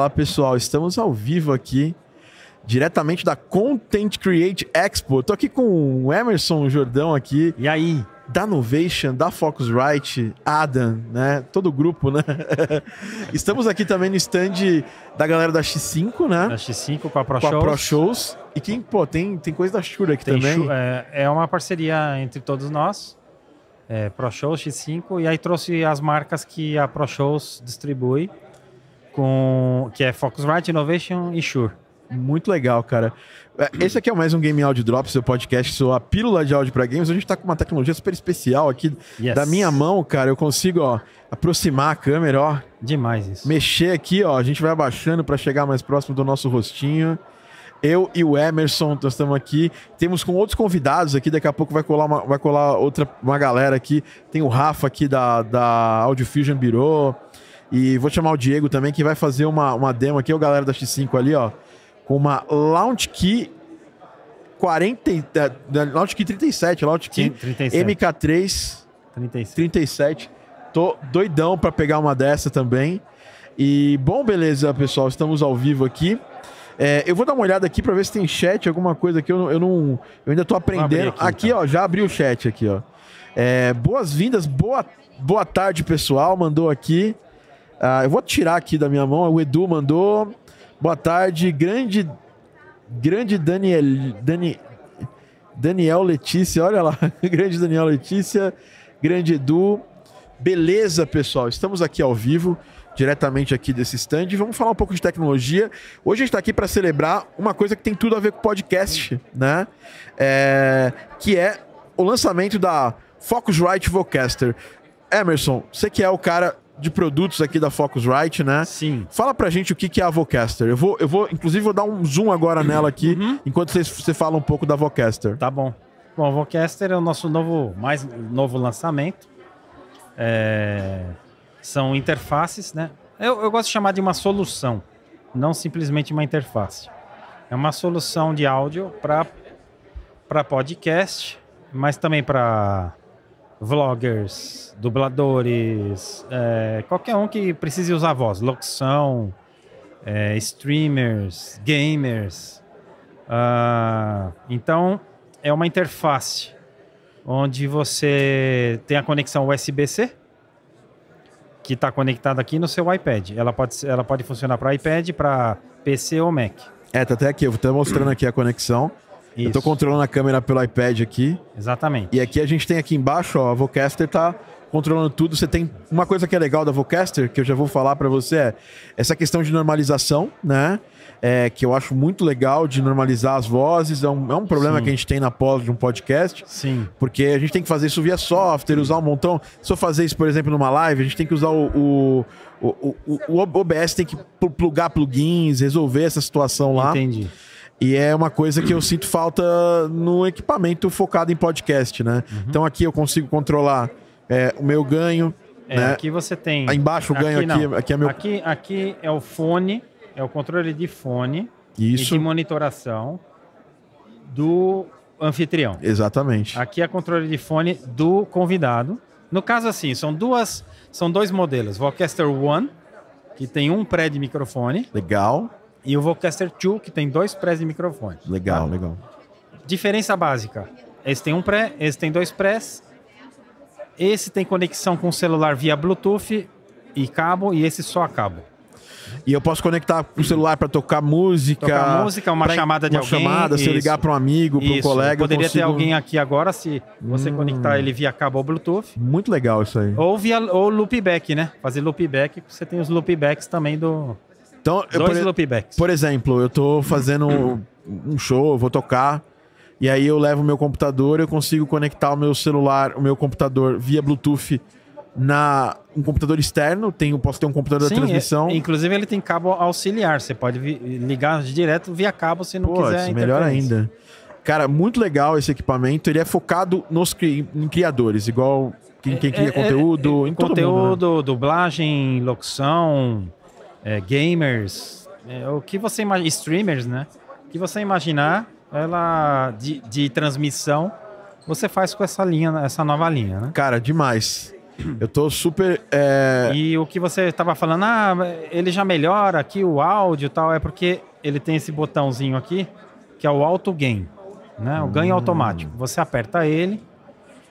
Fala pessoal, estamos ao vivo aqui, diretamente da Content Create Expo. Tô aqui com o Emerson Jordão aqui. E aí? Da Novation, da Focusrite, Adam, né? Todo o grupo, né? Estamos aqui também no stand da galera da X5, né? Da X5 com a Pro com Shows. a Pro Shows. E quem, pô, tem, tem coisa da Shure aqui Tem também. é, é uma parceria entre todos nós. É, Pro Shows, X5. E aí trouxe as marcas que a Pro Shows distribui. Com, que é Focusrite, Innovation e Shure. Muito legal, cara. É, Esse aqui é mais um Game Audio Drop, seu podcast, sua pílula de áudio para games. A gente tá com uma tecnologia super especial aqui. Yes. Da minha mão, cara, eu consigo, ó, aproximar a câmera, ó, Demais isso. mexer aqui, ó. A gente vai abaixando para chegar mais próximo do nosso rostinho. Eu e o Emerson, nós estamos aqui. Temos com outros convidados aqui. Daqui a pouco vai colar uma, vai colar outra uma galera aqui. Tem o Rafa aqui da, da Audio Fusion Bureau. E vou chamar o Diego também, que vai fazer uma, uma demo aqui. O galera da X5 ali, ó. Com uma Launch Key 40. e- da- da Launch Key 37. Launch Key Sim, 37. MK3 36. 37. Tô doidão pra pegar uma dessa também. E bom, beleza, pessoal, estamos ao vivo aqui. É, eu vou dar uma olhada aqui pra ver se tem chat, alguma coisa aqui. Eu, eu não, eu ainda tô aprendendo. aqui, Aqui, então. ó, já abri o chat aqui, ó. É, Boas-vindas, boa, boa tarde, pessoal. Mandou aqui. Ah, eu vou tirar aqui da minha mão. O Edu mandou. Boa tarde, grande, grande Daniel, Dani, Daniel Letícia, olha lá, grande Daniel Letícia, grande Edu. Beleza, pessoal, estamos aqui ao vivo, diretamente aqui desse stand. Vamos falar um pouco de tecnologia. Hoje a gente está aqui para celebrar uma coisa que tem tudo a ver com podcast, né? É, que é o lançamento da Focusrite Vocaster. Emerson, você que é o cara de produtos aqui da Focusrite, né? Sim. Fala pra gente o que é a Vocaster. Eu vou, eu vou, inclusive, vou dar um zoom agora nela aqui, enquanto você, você fala um pouco da Vocaster. Tá bom. Bom, o Vocaster é o nosso novo, mais novo lançamento. É, são interfaces, né? Eu, eu gosto de chamar de uma solução, não simplesmente uma interface. É uma solução de áudio para podcast, mas também para vloggers, dubladores, é, qualquer um que precise usar voz, locução, é, streamers, gamers. Ah, então, é uma interface onde você tem a conexão USB-C que está conectada aqui no seu iPad. Ela pode, ela pode funcionar para iPad, para PC ou Mac. É, tá até aqui, eu tô mostrando aqui a conexão. Eu tô Isso, controlando a câmera pelo iPad aqui. Exatamente. E aqui a gente tem aqui embaixo, ó, a Vocaster tá controlando tudo. Você tem uma coisa que é legal da Vocaster, que eu já vou falar pra você, é essa questão de normalização, né? É, que eu acho muito legal de normalizar as vozes. É um, é um problema Sim. que a gente tem na pós de um podcast. Sim, Porque a gente tem que fazer isso via software, usar um montão. Se eu fazer isso, por exemplo, numa live, a gente tem que usar o. O, o, o, o OBS tem que pl- plugar plugins, resolver essa situação lá. entendi. E é uma coisa que eu sinto falta no equipamento focado em podcast, né? Então aqui eu consigo controlar é, o meu ganho, É, né? Aqui você tem. Aí embaixo o ganho aqui, não. aqui é meu. Aqui, aqui é o fone, é o controle de fone e Isso, de monitoração do anfitrião. exatamente. Aqui é controle de fone do convidado. No caso, assim, são duas, são dois modelos. Vocaster One, que tem um pré de microfone, Legal, e o Vocaster 2, que tem dois prés de microfone. legal, Tá? legal. Diferença básica. Esse tem um pré, esse tem dois prés. Esse tem conexão com o celular via Bluetooth e cabo, e esse só a cabo. E eu posso conectar o celular para tocar música. Tocar música, uma pra- chamada de uma alguém, chamada, se eu ligar para um amigo, para um colega. eu Poderia ter consigo- alguém aqui agora, se você Hum. conectar ele via cabo ou Bluetooth. Muito legal isso aí. Ou via ou loopback, né? Fazer loopback, você tem os loopbacks também do. Então, eu, dois por, por exemplo, eu tô fazendo um show, eu vou tocar. E aí eu levo o meu computador, eu consigo conectar o meu celular, o meu computador via Bluetooth na um computador externo, tenho, posso ter um computador Sim, da transmissão. é- inclusive ele tem cabo auxiliar. Você pode vi- ligar direto via cabo se não Pô, quiser. isso, melhor ainda. Cara, muito legal esse equipamento. Ele é focado nos cri- em criadores, igual quem, quem cria É, é, conteúdo, é, em todo conteúdo, mundo. né? dublagem, locução, é, gamers, é, o que você imagina, streamers, né? O que você imaginar, ela de, de transmissão, você faz com essa linha, essa nova linha, né? Cara, demais. Eu tô super. é, E o que você estava falando, ah, ele já melhora aqui o áudio e tal, é porque ele tem esse botãozinho aqui, que é o auto gain, né? O ganho automático. Você aperta ele,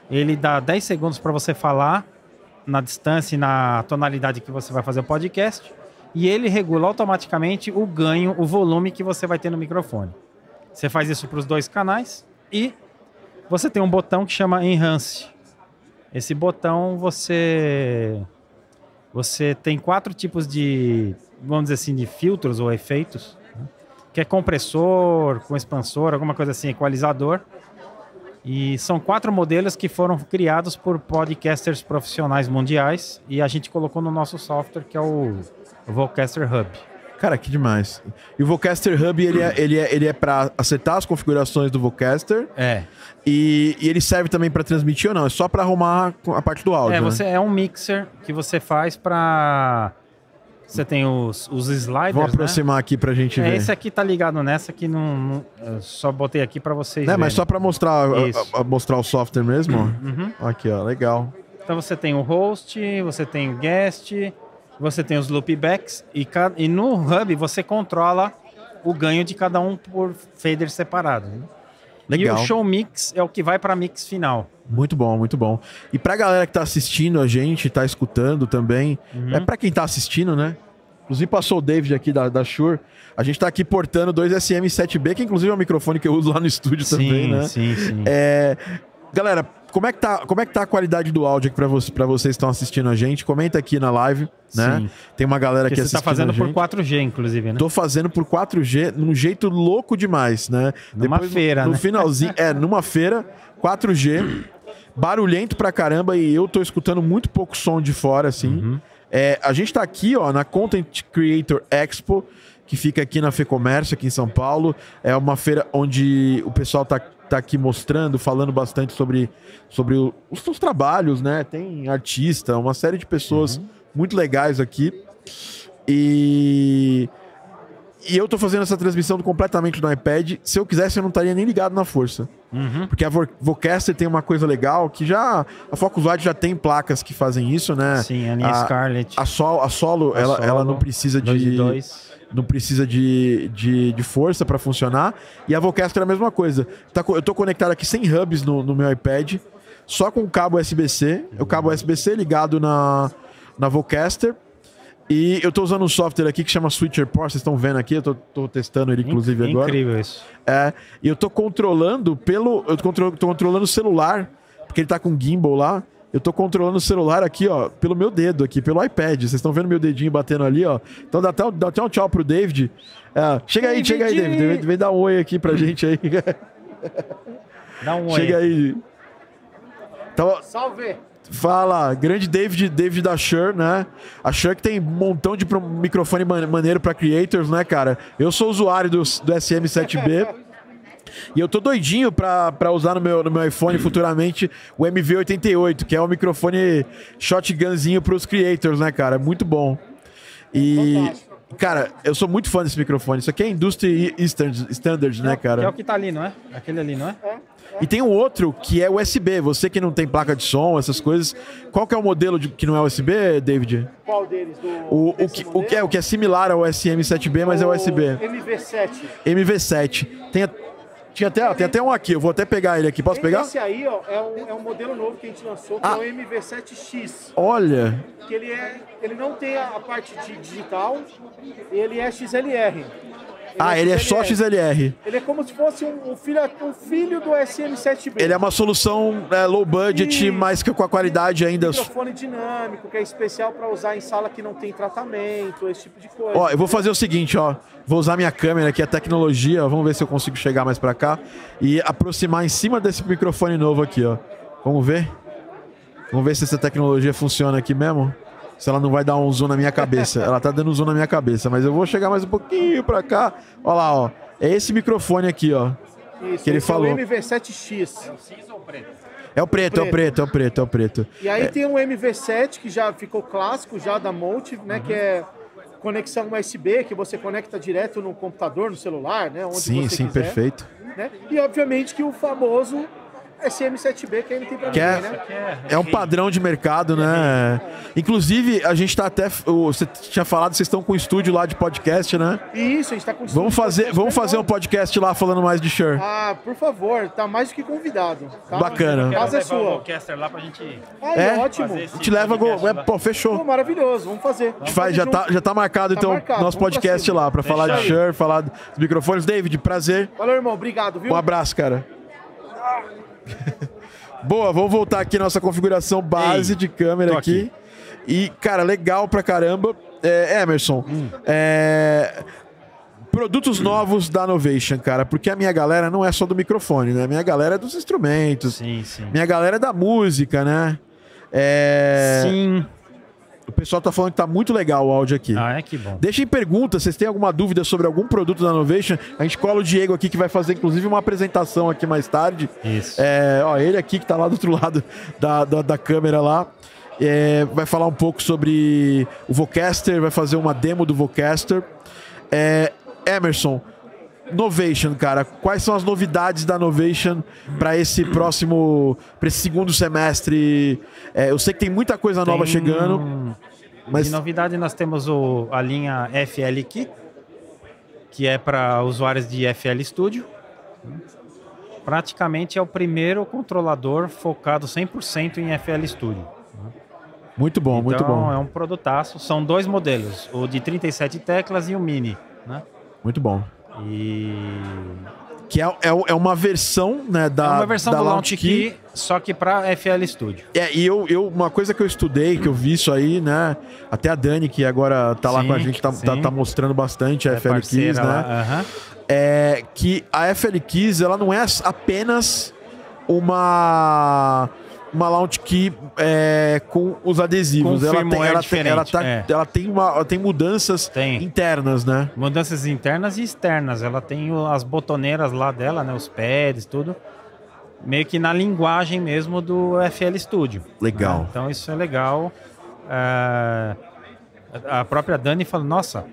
ele dá 10 segundos para você falar na distância e na tonalidade que você vai fazer o podcast, e ele regula automaticamente o ganho, o volume que você vai ter no microfone. Você faz isso para os dois canais e você tem um botão que chama Enhance. Esse botão você você tem quatro tipos de, vamos dizer assim, de filtros ou efeitos, né? que é compressor, com expansor, alguma coisa assim, equalizador. E são quatro modelos que foram criados por podcasters profissionais mundiais e a gente colocou no nosso software que é o Vocaster Hub. Cara, que demais. E o Vocaster Hub, ele é, ele é, ele é para acertar as configurações do Vocaster É. e, e ele serve também para transmitir ou não? É só para arrumar a parte do áudio. É, né? você é um mixer que você faz para você tem os, os sliders, Vou né? aproximar aqui pra gente É, ver. esse aqui tá ligado nessa que não, não- eu só botei aqui para vocês Né, mas só para mostrar, a- a- mostrar o software mesmo. Uhum. Aqui, ó, legal. Então você tem o host, você tem o guest, você tem os loopbacks e, e no hub você controla o ganho de cada um por fader separado. né? Legal. E o show mix é o que vai para mix final. Muito bom, muito bom. E pra galera que tá assistindo a gente, tá escutando também, Uhum. é pra quem tá assistindo, né? Inclusive passou o David aqui da, da Shure. A gente tá aqui portando dois SM7B, que inclusive é o microfone que eu uso lá no estúdio também, sim, né? sim, sim. É, Galera, como é, que tá, como é que tá a qualidade do áudio aqui pra vocês que estão assistindo a gente? Comenta aqui na live, né? Sim. Tem uma galera aqui você assistindo tá fazendo por gente. 4G, inclusive, né? Tô fazendo por 4G, num jeito louco demais, né? Numa no- feira, no, né? finalzinho, é, numa feira, 4G, barulhento pra caramba e eu tô escutando muito pouco som de fora, assim. Uhum. É, a gente tá aqui, ó, na Content Creator Expo, que fica aqui na FEComércio, aqui em São Paulo. É uma feira onde o pessoal tá, tá aqui mostrando, falando bastante sobre, sobre o- os seus trabalhos, né? Tem artista, uma série de pessoas muito legais aqui. E. E eu tô fazendo essa transmissão completamente no iPad. Se eu quisesse, eu não estaria nem ligado na força. Uhum. Porque a Vo- Vocaster tem uma coisa legal que já. A Focusrite já tem placas que fazem isso, né? Sim, a linha a- Scarlett. A, sol, a solo, A ela, solo, ela não precisa de. dois. Não precisa de, de, de força para funcionar. E a Vocaster é a mesma coisa. Tá eu tô conectado aqui sem hubs no, no meu iPad, só com o cabo USB-C. O cabo USB-C ligado na, na Vocaster. E eu tô usando um software aqui que chama Switcher Pro, vocês estão vendo aqui, eu tô, tô testando ele inclusive Inc- agora. Incrível isso. É, e eu tô controlando pelo. Eu tô, tô controlando o celular, porque ele tá com gimbal lá. Eu tô controlando o celular aqui, ó, pelo meu dedo aqui, pelo iPad. Vocês estão vendo meu dedinho batendo ali, ó. Então dá até, um- dá até um tchau pro David. É, chega aí, chega aí, David! David. Vem, vem dar um oi aqui pra gente aí. Dá um chega oi. aí. Então, Salve! Fala, grande David, David da Shure, né? A Shure que tem um montão de microfone man- maneiro pra creators, né, cara? Eu sou usuário do, do SM7B. E eu tô doidinho pra, pra usar no meu, no meu iPhone futuramente o MV88, que é o microfone shotgunzinho pros creators, né, cara? Muito bom. E, cara, eu sou muito fã desse microfone. Isso aqui é Industry Standards, standards né, cara? Que é o que tá ali, não é? Aquele ali, não é? E tem um outro que é USB. Você que não tem placa de som, essas coisas. Qual que é o modelo de, que não é USB, David? Qual deles? Do, O, o, que, o, que é, o que é similar ao SM7B, mas é O USB. MV7. MV7. Tem, a- tinha até, tem até um aqui, eu vou até pegar ele aqui. Posso pegar? Esse aí, ó, é um, é um modelo novo que a gente lançou, que Ah. é o MV7X. Olha, Que ele, é, ele não tem a, parte digital, ele é XLR. Ah, ele é só XLR. Ele é como se fosse um, um filho, um filho do SM7B. Ele é uma solução é, low budget, Isso. mas que com a qualidade ainda. microfone dinâmico, que é especial para usar em sala que não tem tratamento, esse tipo de coisa. Ó, eu vou fazer o seguinte, ó. Vou usar minha câmera aqui, a tecnologia. ó, Vamos ver se eu consigo chegar mais pra cá e aproximar em cima desse microfone novo aqui, ó. Vamos ver? Vamos ver se essa tecnologia funciona aqui mesmo. Se ela não vai dar um zoom na minha cabeça. Ela tá dando um zoom na minha cabeça, mas eu vou chegar mais um pouquinho pra cá. Ó lá, ó. É esse microfone aqui, ó. Isso, que ele esse falou. É o MV7X. É o preto, é o Preto. preto, é o preto, é o preto. E aí tem um MV7 que já ficou clássico já da Motive, né? Que é conexão USB, que você conecta direto no computador, no celular, né? Onde Sim, você sim, quiser, perfeito. né? E obviamente que o famoso SM7B que ainda tem pra Que é- né? É um padrão de mercado, né? Inclusive, a gente tá até. Você tinha falado, vocês estão com um estúdio lá de podcast, né? Isso, a gente tá com Vamos fazer, vamos fazer um podcast lá falando mais de Shure. Ah, por favor, tá mais do que convidado. Tá? Bacana. Casa é sua. Lá pra gente... Ah, É? ótimo. Fazer A gente leva. Go... É, pô, Pô, fechou. maravilhoso, vamos fazer. A gente faz, já, tá, já tá marcado, Tá então, marcado, nosso vamos podcast lá, pra falar de. Shure, falar dos microfones. David, prazer. Valeu, irmão, obrigado, viu? Um abraço, cara. Boa, vamos voltar aqui nossa configuração base Ei, de câmera tô aqui. E, cara, legal pra caramba. É, Emerson, Hum. é, produtos novos da Novation, cara, porque a minha galera não é só do microfone, né? Minha galera é dos instrumentos, Sim, sim. minha galera é da música, né? É, Sim. O pessoal tá falando que tá muito legal o áudio aqui. Ah, é que bom. Deixem perguntas, vocês têm alguma dúvida sobre algum produto da Novation? A gente cola o Diego aqui que vai fazer inclusive uma apresentação aqui mais tarde. Isso. É, ó, ele aqui que tá lá do outro lado da, da, da câmera lá. É, vai falar um pouco sobre o Vocaster, vai fazer uma demo do Vocaster. É, Emerson, Novation, cara, quais são as novidades da Novation para esse próximo, para esse segundo semestre? É, eu sei que tem muita coisa nova Tem- chegando, mas De novidade, nós temos o, a linha FL Key, que é para usuários de FL Studio. Praticamente é o primeiro controlador focado 100% em FL Studio. muito bom, muito então bom, é um produtaço. São dois modelos, o de 37 teclas e o Mini. Né? muito bom. E Que é, é, é uma versão, né, da é uma versão da do Launch Key, só que para FL Studio. É, e eu, eu, uma coisa que eu estudei, que eu vi isso aí, né? Até a Dani, que agora tá lá Sim, com a gente, tá, tá, tá mostrando bastante a É FL Keys, né? lá, aham. É que a FL Keys, ela não é apenas uma uma launch key é, com os adesivos. Com ela, tem, firmware ela, tem, ela, tá- é. ela tem uma, ela tem mudanças Tem. internas, né? Mudanças internas e externas. Ela tem as botoneiras lá dela, né? Os pads, tudo. Meio que na linguagem mesmo do FL Studio. Legal. né? Então isso é legal. É, A própria Dani falou, nossa,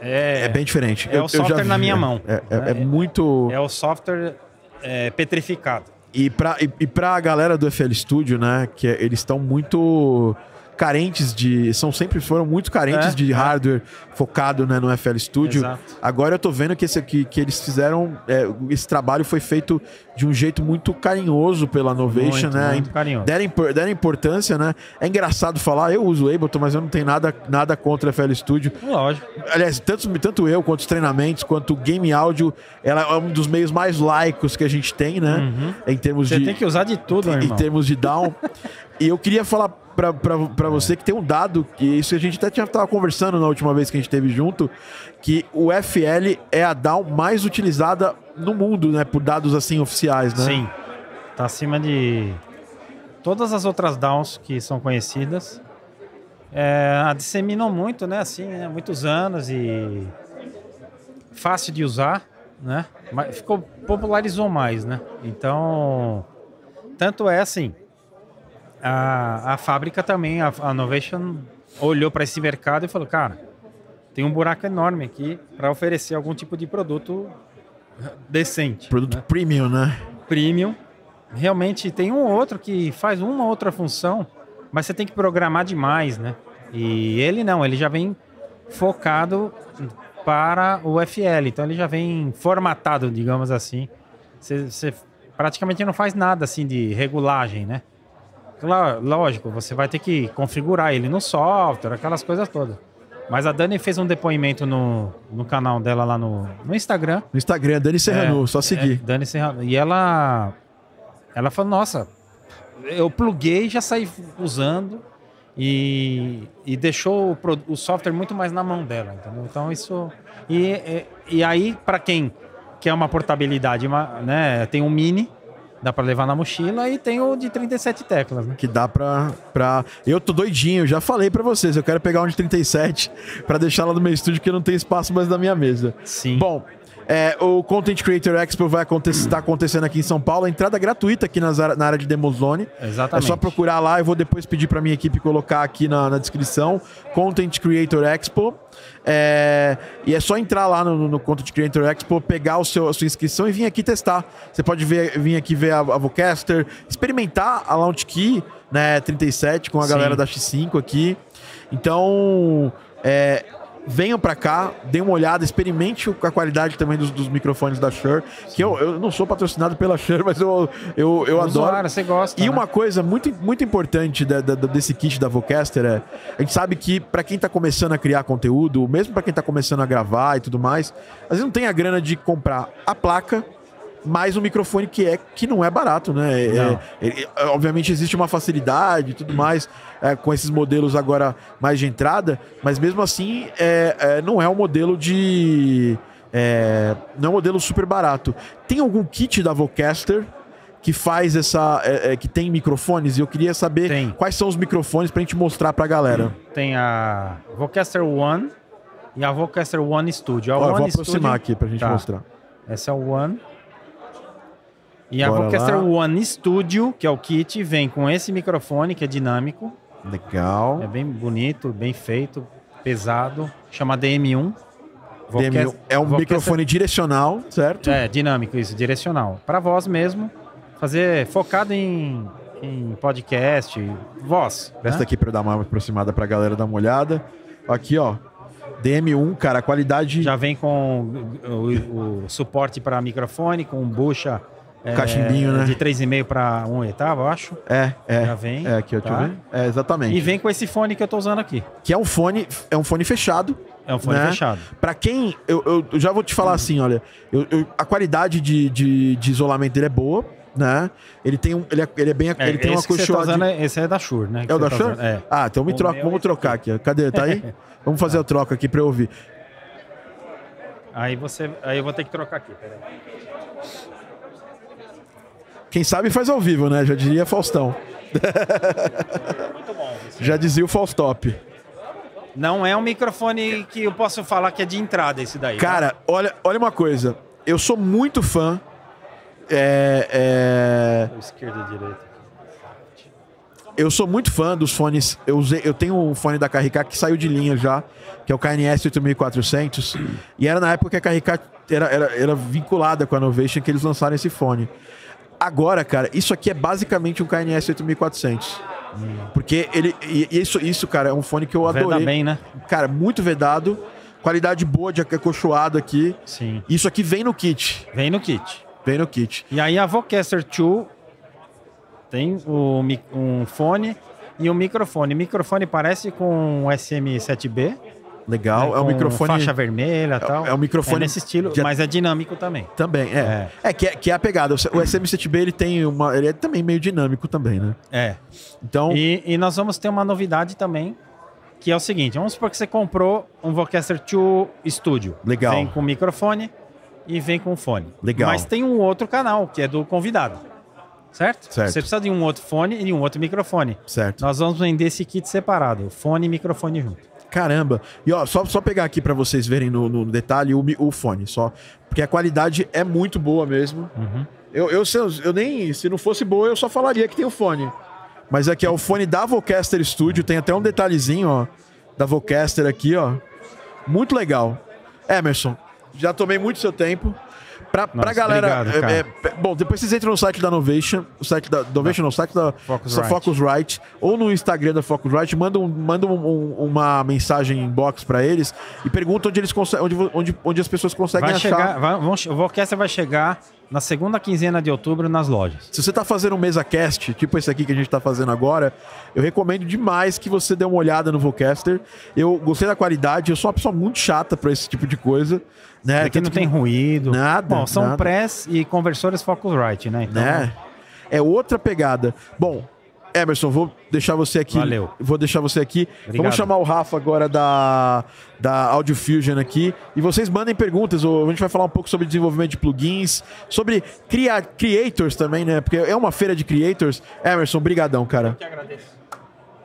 é, É bem diferente. é o software na minha mão. É, é- é É- muito. é o software é, petrificado. E pra, e, e pra galera do FL Studio, né? Que é- eles estão muito carentes de. São sempre foram muito carentes É, de é. hardware focado né, no FL Studio. Exato. Agora eu tô vendo que, esse aqui, que eles fizeram. é, esse trabalho foi feito de um jeito muito carinhoso pela Novation, Muito, né? muito carinhoso. Deram, deram importância, né? É engraçado falar, eu uso o Ableton, mas eu não tenho nada, nada contra o FL Studio. Lógico. Aliás, tanto, tanto eu quanto os treinamentos, quanto o game áudio, ela é um dos meios mais laicos que a gente tem, né? Em termos Uhum. Você de tem que usar de tudo, em irmão. termos de down. e eu queria falar pra você que tem um dado, que isso a gente até tinha, tava conversando na última vez que a gente esteve junto, que o FL é a down mais utilizada no mundo, né? Por dados assim oficiais, né? Sim. Tá acima de todas as outras downs que são conhecidas. É, a disseminam muito, né? Assim, né? muitos anos e fácil de usar, né? Mas ficou popularizou mais, né? Então, tanto é assim. A, a fábrica também, a, a Novation olhou para esse mercado e falou, cara, tem um buraco enorme aqui para oferecer algum tipo de produto decente Produto premium, né? premium. Realmente tem um ou outro que faz uma outra função, mas você tem que programar demais, né? E ele não, ele já vem focado para o FL, então ele já vem formatado, digamos assim. Você, você praticamente não faz nada assim de regulagem, né? Lógico, você vai ter que configurar ele no software, aquelas coisas todas. Mas a Dani fez um depoimento no, no canal dela lá no, no Instagram. No Instagram, Dani Serrano, É, só seguir. é, Dani Serrano. E ela. Ela falou, nossa, eu pluguei e já saí usando. E, e deixou o, o software muito mais na mão dela, entendeu? Então isso. E, e, e aí, para quem quer uma portabilidade, uma, né? Tem um mini, dá para levar na mochila, e tem o de 37 teclas, né? Que dá pra, pra. Eu tô doidinho, já falei pra vocês. Eu quero pegar um de 37 pra deixar lá no meu estúdio, que não tem espaço mais na minha mesa. Sim. Bom, É, o Content Creator Expo vai acontecer, tá acontecendo aqui em São Paulo. Entrada gratuita aqui nas, na área de Demozone. Exatamente. É só procurar lá. Eu vou depois pedir para minha equipe colocar aqui na, na descrição. Content Creator Expo. É, e é só entrar lá no, no Content Creator Expo, pegar o seu, a sua inscrição e vir aqui testar. Você pode ver, vir aqui ver a, a Vocaster, experimentar a Launch Key né, 37 com a Sim. galera da X5 aqui. Então, é, venham pra cá, dê uma olhada, experimente a qualidade também dos, dos microfones da Shure. Que eu, eu não sou patrocinado pela Shure, mas eu, eu, eu adoro. Usuário, você gosta. E né? uma coisa muito, muito importante da- da- desse kit da Vocaster é, a gente sabe que pra quem tá começando a criar conteúdo, mesmo pra quem tá começando a gravar e tudo mais, às vezes não tem a grana de comprar a placa mais um microfone que é que não é barato, né? É- Não. é- é- obviamente existe uma facilidade e tudo mais é, com esses modelos agora mais de entrada, mas mesmo assim é, é, não é um modelo de é, não é um modelo super barato. Tem algum kit da Vocaster que faz essa é, é, que tem microfones e eu queria saber Tem. quais são os microfones pra gente mostrar pra galera. Tem a Vocaster One e a Vocaster One Studio. A Ó, eu One vou aproximar Studio- aqui pra gente Tá. mostrar. Essa é o One. E a Bora Vocaster lá. One Studio, que é o kit, vem com esse microfone que é dinâmico. Legal. É bem bonito, bem feito, pesado. Chama DM1. DM, Vocast- é um Vocaster- microfone direcional, certo? É, dinâmico, isso, direcional. Para voz mesmo. Fazer focado em, em podcast, voz. Presta né? aqui eu dar uma aproximada pra galera dar uma olhada. Aqui, ó. DM1, cara, a qualidade. Já vem com o, o suporte para microfone, com bucha. É, Cachimbinho, né? De 3,5 para 1 oitavo, eu acho. É, é. Já vem, É, aqui, tá? eu ver. É, exatamente. E vem com esse fone que eu tô usando aqui. Que é um fone, é um fone fechado. É um fone Né? fechado. Pra quem. Eu, eu- já vou te falar assim, olha. eu- eu- a qualidade de, de, de isolamento dele é boa, né? Ele tem um. Ele é, ele é bem. É, ele tem uma você tá usando, é- esse é da Shure, né? É o da tá Shure? É. Ah, então me troca, vamos é trocar aqui. Cadê? Tá aí? vamos fazer a troca aqui pra eu ouvir. Aí você. Aí eu vou ter que trocar aqui, peraí. Quem sabe faz ao vivo, né? Já diria Faustão. Muito bom. Já dizia o Faustop. Não é um microfone que eu posso falar que é de entrada esse daí. né? Cara, olha, olha uma coisa. Eu sou muito fã. É, é, né? Esquerda e direita. eu sou muito fã dos fones. Eu, usei, eu tenho um fone da KRK que saiu de linha já, que é o KNS 8400. e era na época que a KRK era, era, era vinculada com a Novation que eles lançaram esse fone. Agora, cara, isso aqui é basicamente um KNS 8400. Porque ele. Isso, isso, cara, é um fone que eu Veda adorei. bem, né? Cara, muito vedado. Qualidade boa de acolchoado aqui. Sim. Isso aqui vem no kit. Vem no kit. Vem no kit. E aí a Vocaster 2 tem o, um fone e um microfone. O microfone parece com um SM7B. Legal. né, é um microfone. Faixa vermelha e tal. é um microfone É nesse estilo, de- mas é dinâmico também. Também, é. É, que, é, que é a pegada. O SM7B ele tem uma. Ele é também meio dinâmico também, né? É. Então. E, e nós vamos ter uma novidade também, que é o seguinte: vamos supor que você comprou um Vocaster 2 Studio. Legal. Vem com microfone e vem com fone. Legal. Mas tem um outro canal, que é do convidado. Certo? Certo. Você precisa de um outro fone e de um outro microfone. Certo. Nós vamos vender esse kit separado, fone e microfone junto. Caramba. E ó, só, só pegar aqui pra vocês verem no, no detalhe o, o fone, só. Porque a qualidade é muito boa mesmo. Uhum. Eu, eu, se eu, eu nem. Se não fosse boa, eu só falaria que tem o fone. Mas aqui é o fone da Vocaster Studio. Tem até um detalhezinho, ó. Da Vocaster aqui, ó. Muito legal. Emerson, já tomei muito seu tempo. Pra, pra Nossa, galera. obrigado, cara. é, é, bom, depois vocês entram no site da Novation, o site da Novation, não, o site da Focusrite. Focusrite, ou no Instagram da Focusrite, mandam, mandam um- um- uma mensagem inbox pra eles e perguntam onde eles conseguem, onde, onde, onde as pessoas conseguem Vai achar. chegar, vai, o Vocaster vai chegar na segunda quinzena de outubro nas lojas. Se você tá fazendo um mesa cast, tipo esse aqui que a gente tá fazendo agora, eu recomendo demais que você dê uma olhada no Vocaster. Eu gostei da qualidade, eu sou uma pessoa muito chata pra esse tipo de coisa. Né? Aqui não tem ruído. Nada, Bom, são nada. press e conversores Focusrite, né? Então, né? É outra pegada. Bom, Emerson, vou deixar você aqui. Valeu. Vou deixar você aqui. Obrigado. Vamos chamar o Rafa agora da, da Audio Fusion aqui. E vocês mandem perguntas. ou A gente vai falar um pouco sobre desenvolvimento de plugins, sobre cria creators também, né? Porque é uma feira de creators. Emerson, brigadão, cara. Que agradeço.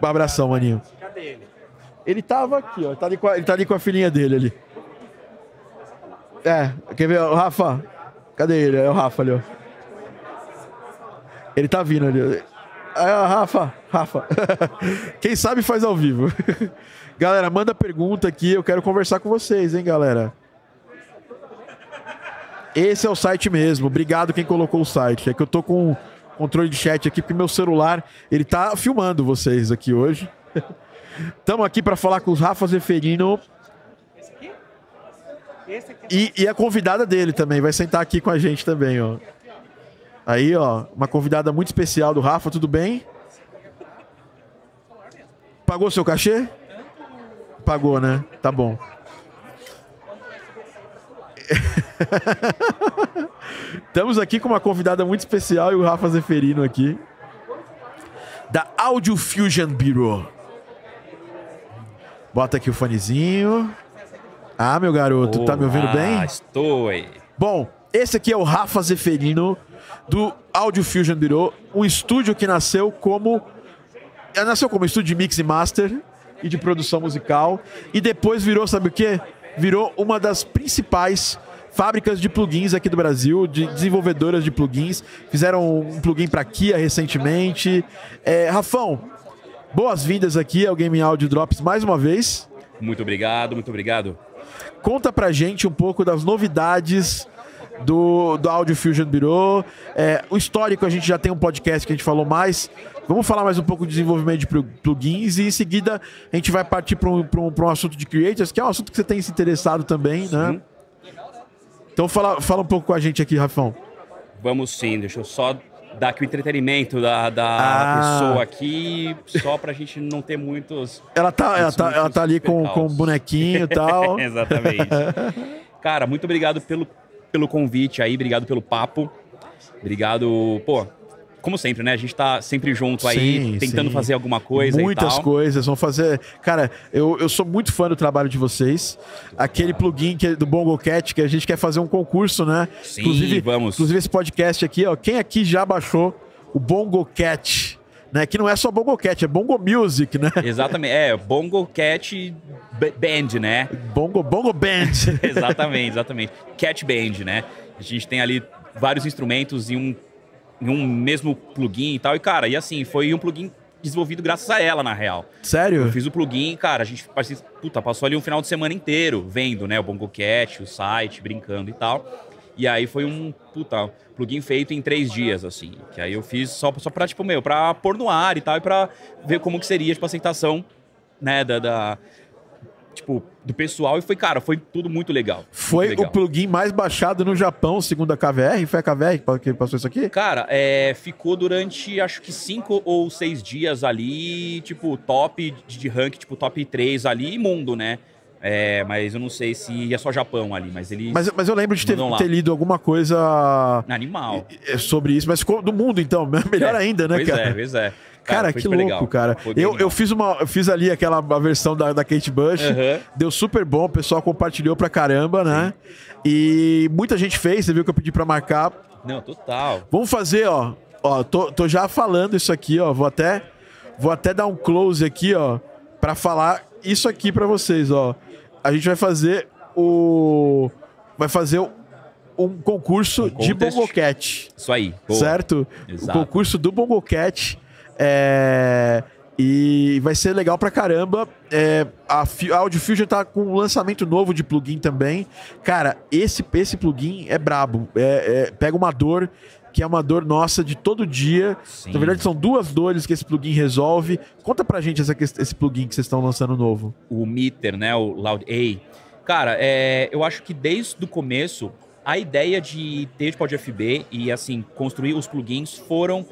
Um abração, maninho. Cadê ele? Ele tava aqui, ó. Ele tá ali com a, ele tá ali com a filhinha dele ali. É, quer ver? O Rafa, cadê ele? É o Rafa ali, ó. Ele tá vindo ali. É, Rafa, Rafa. Quem sabe faz ao vivo. galera, manda pergunta aqui, eu quero conversar com vocês, hein, galera. Esse é o site mesmo. Obrigado quem colocou o site. É que eu tô com controle de chat aqui porque meu celular, ele tá filmando vocês aqui hoje. Estamos aqui para falar com os Rafa Zeferino. E, e a convidada dele também vai sentar aqui com a gente também, ó. Aí, ó, uma convidada muito especial do Rafa, tudo bem? Pagou seu cachê? Pagou, né? Tá bom. Estamos aqui com uma convidada muito especial e o Rafa Zeferino aqui. Da Audio Fusion Bureau. Bota aqui o fonezinho. Ah, meu garoto, tá me ouvindo bem? Estou aí. Bom, esse aqui é o Rafa Zeferino do Audio Fusion Bureau, um estúdio que nasceu como eh, nasceu como estúdio de mix e master e de produção musical e depois virou, sabe o quê? Virou uma das principais fábricas de plugins aqui do Brasil, de desenvolvedoras de plugins. Fizeram um plugin para Kia recentemente. É, Rafão, boas-vindas aqui ao Game Audio Drops mais uma vez. Muito obrigado, muito obrigado. Conta pra gente um pouco das novidades do, do Audio Fusion Bureau. É, o histórico, a gente já tem um podcast que a gente falou mais. Vamos falar mais um pouco de desenvolvimento de plugins e em seguida a gente vai partir para um, um, um assunto de creators, que é um assunto que você tem se interessado também, né? Sim. Então fala, fala um pouco com a gente aqui, Rafão. Vamos sim, deixa eu só dar aqui o entretenimento da, da Ah. pessoa aqui, só pra gente não ter muitos. Ela tá, ela muitos- tá, ela tá ali com, com um bonequinho e tal. Exatamente. Cara, muito obrigado pelo, pelo convite aí, obrigado pelo papo. Obrigado, pô. Como sempre, né? A gente tá sempre junto aí, Sim, tentando sim. fazer alguma coisa Muitas e coisas vão fazer. Cara, eu, eu sou muito fã do trabalho de vocês. Aquele plugin que é do Bongo Cat, que a gente quer fazer um concurso, né? Sim, inclusive, vamos. Inclusive esse podcast aqui, ó. Quem aqui já baixou o Bongo Cat? Né? Que não é só Bongo Cat, é Bongo Music, né? Exatamente. É, Bongo Cat Band, né? Bongo, Bongo Band. exatamente, exatamente. Cat Band, né? A gente tem ali vários instrumentos em um, em um mesmo plugin e tal. E, cara, e assim, foi um plugin desenvolvido graças a ela, na real. Sério? Eu fiz o plugin, cara, a gente puta, passou ali um final de semana inteiro vendo, né, o Bongo Cat, o site, brincando e tal. E aí foi um, puta, plugin feito em três dias, assim. Que aí eu fiz só, só pra, tipo, meu, pra pôr no ar e tal, e pra ver como que seria, tipo, a aceitação, né, da, da- tipo, do pessoal. E foi, cara, foi tudo muito legal. muito Foi legal. o plugin mais baixado no Japão, segundo a KVR. Foi a KVR que passou isso aqui? Cara, é, ficou durante acho que cinco ou seis dias ali, tipo, top de rank, tipo, top 3 ali mundo, né? É, mas eu não sei se é só Japão ali, mas eles. Mas, mas eu lembro de ter, ter lido alguma coisa Animal. sobre isso, mas ficou do mundo, então. Melhor É, ainda, né, pois cara? é, pois é. Cara, foi que louco, legal. cara. Eu, eu fiz uma, eu fiz ali aquela versão da, da Kate Bush. Aham. Deu super bom, o pessoal compartilhou pra caramba, né? E muita gente fez, você viu que eu pedi pra marcar. Não, total. Vamos fazer, ó. Ó, tô, tô já falando isso aqui, ó. Vou até, vou até dar um close aqui, ó, pra falar isso aqui pra vocês, ó. A gente vai fazer o. Vai fazer o- um concurso Um de. Bongo Cat. Isso aí. boa. Certo? Exato. O concurso do Bongo Cat. É, e vai ser legal pra caramba. É, a, a Audio Fusion tá com um lançamento novo de plugin também. Cara, esse, esse plugin é brabo. É- é- pega uma dor que é uma dor nossa de todo dia. Sim. Na verdade, são duas dores que esse plugin resolve. Conta pra gente essa, esse plugin que vocês estão lançando novo. o Meter, né, o Loud A. Cara, é, eu acho que desde o começo a ideia de ter de FB e assim construir os plugins foram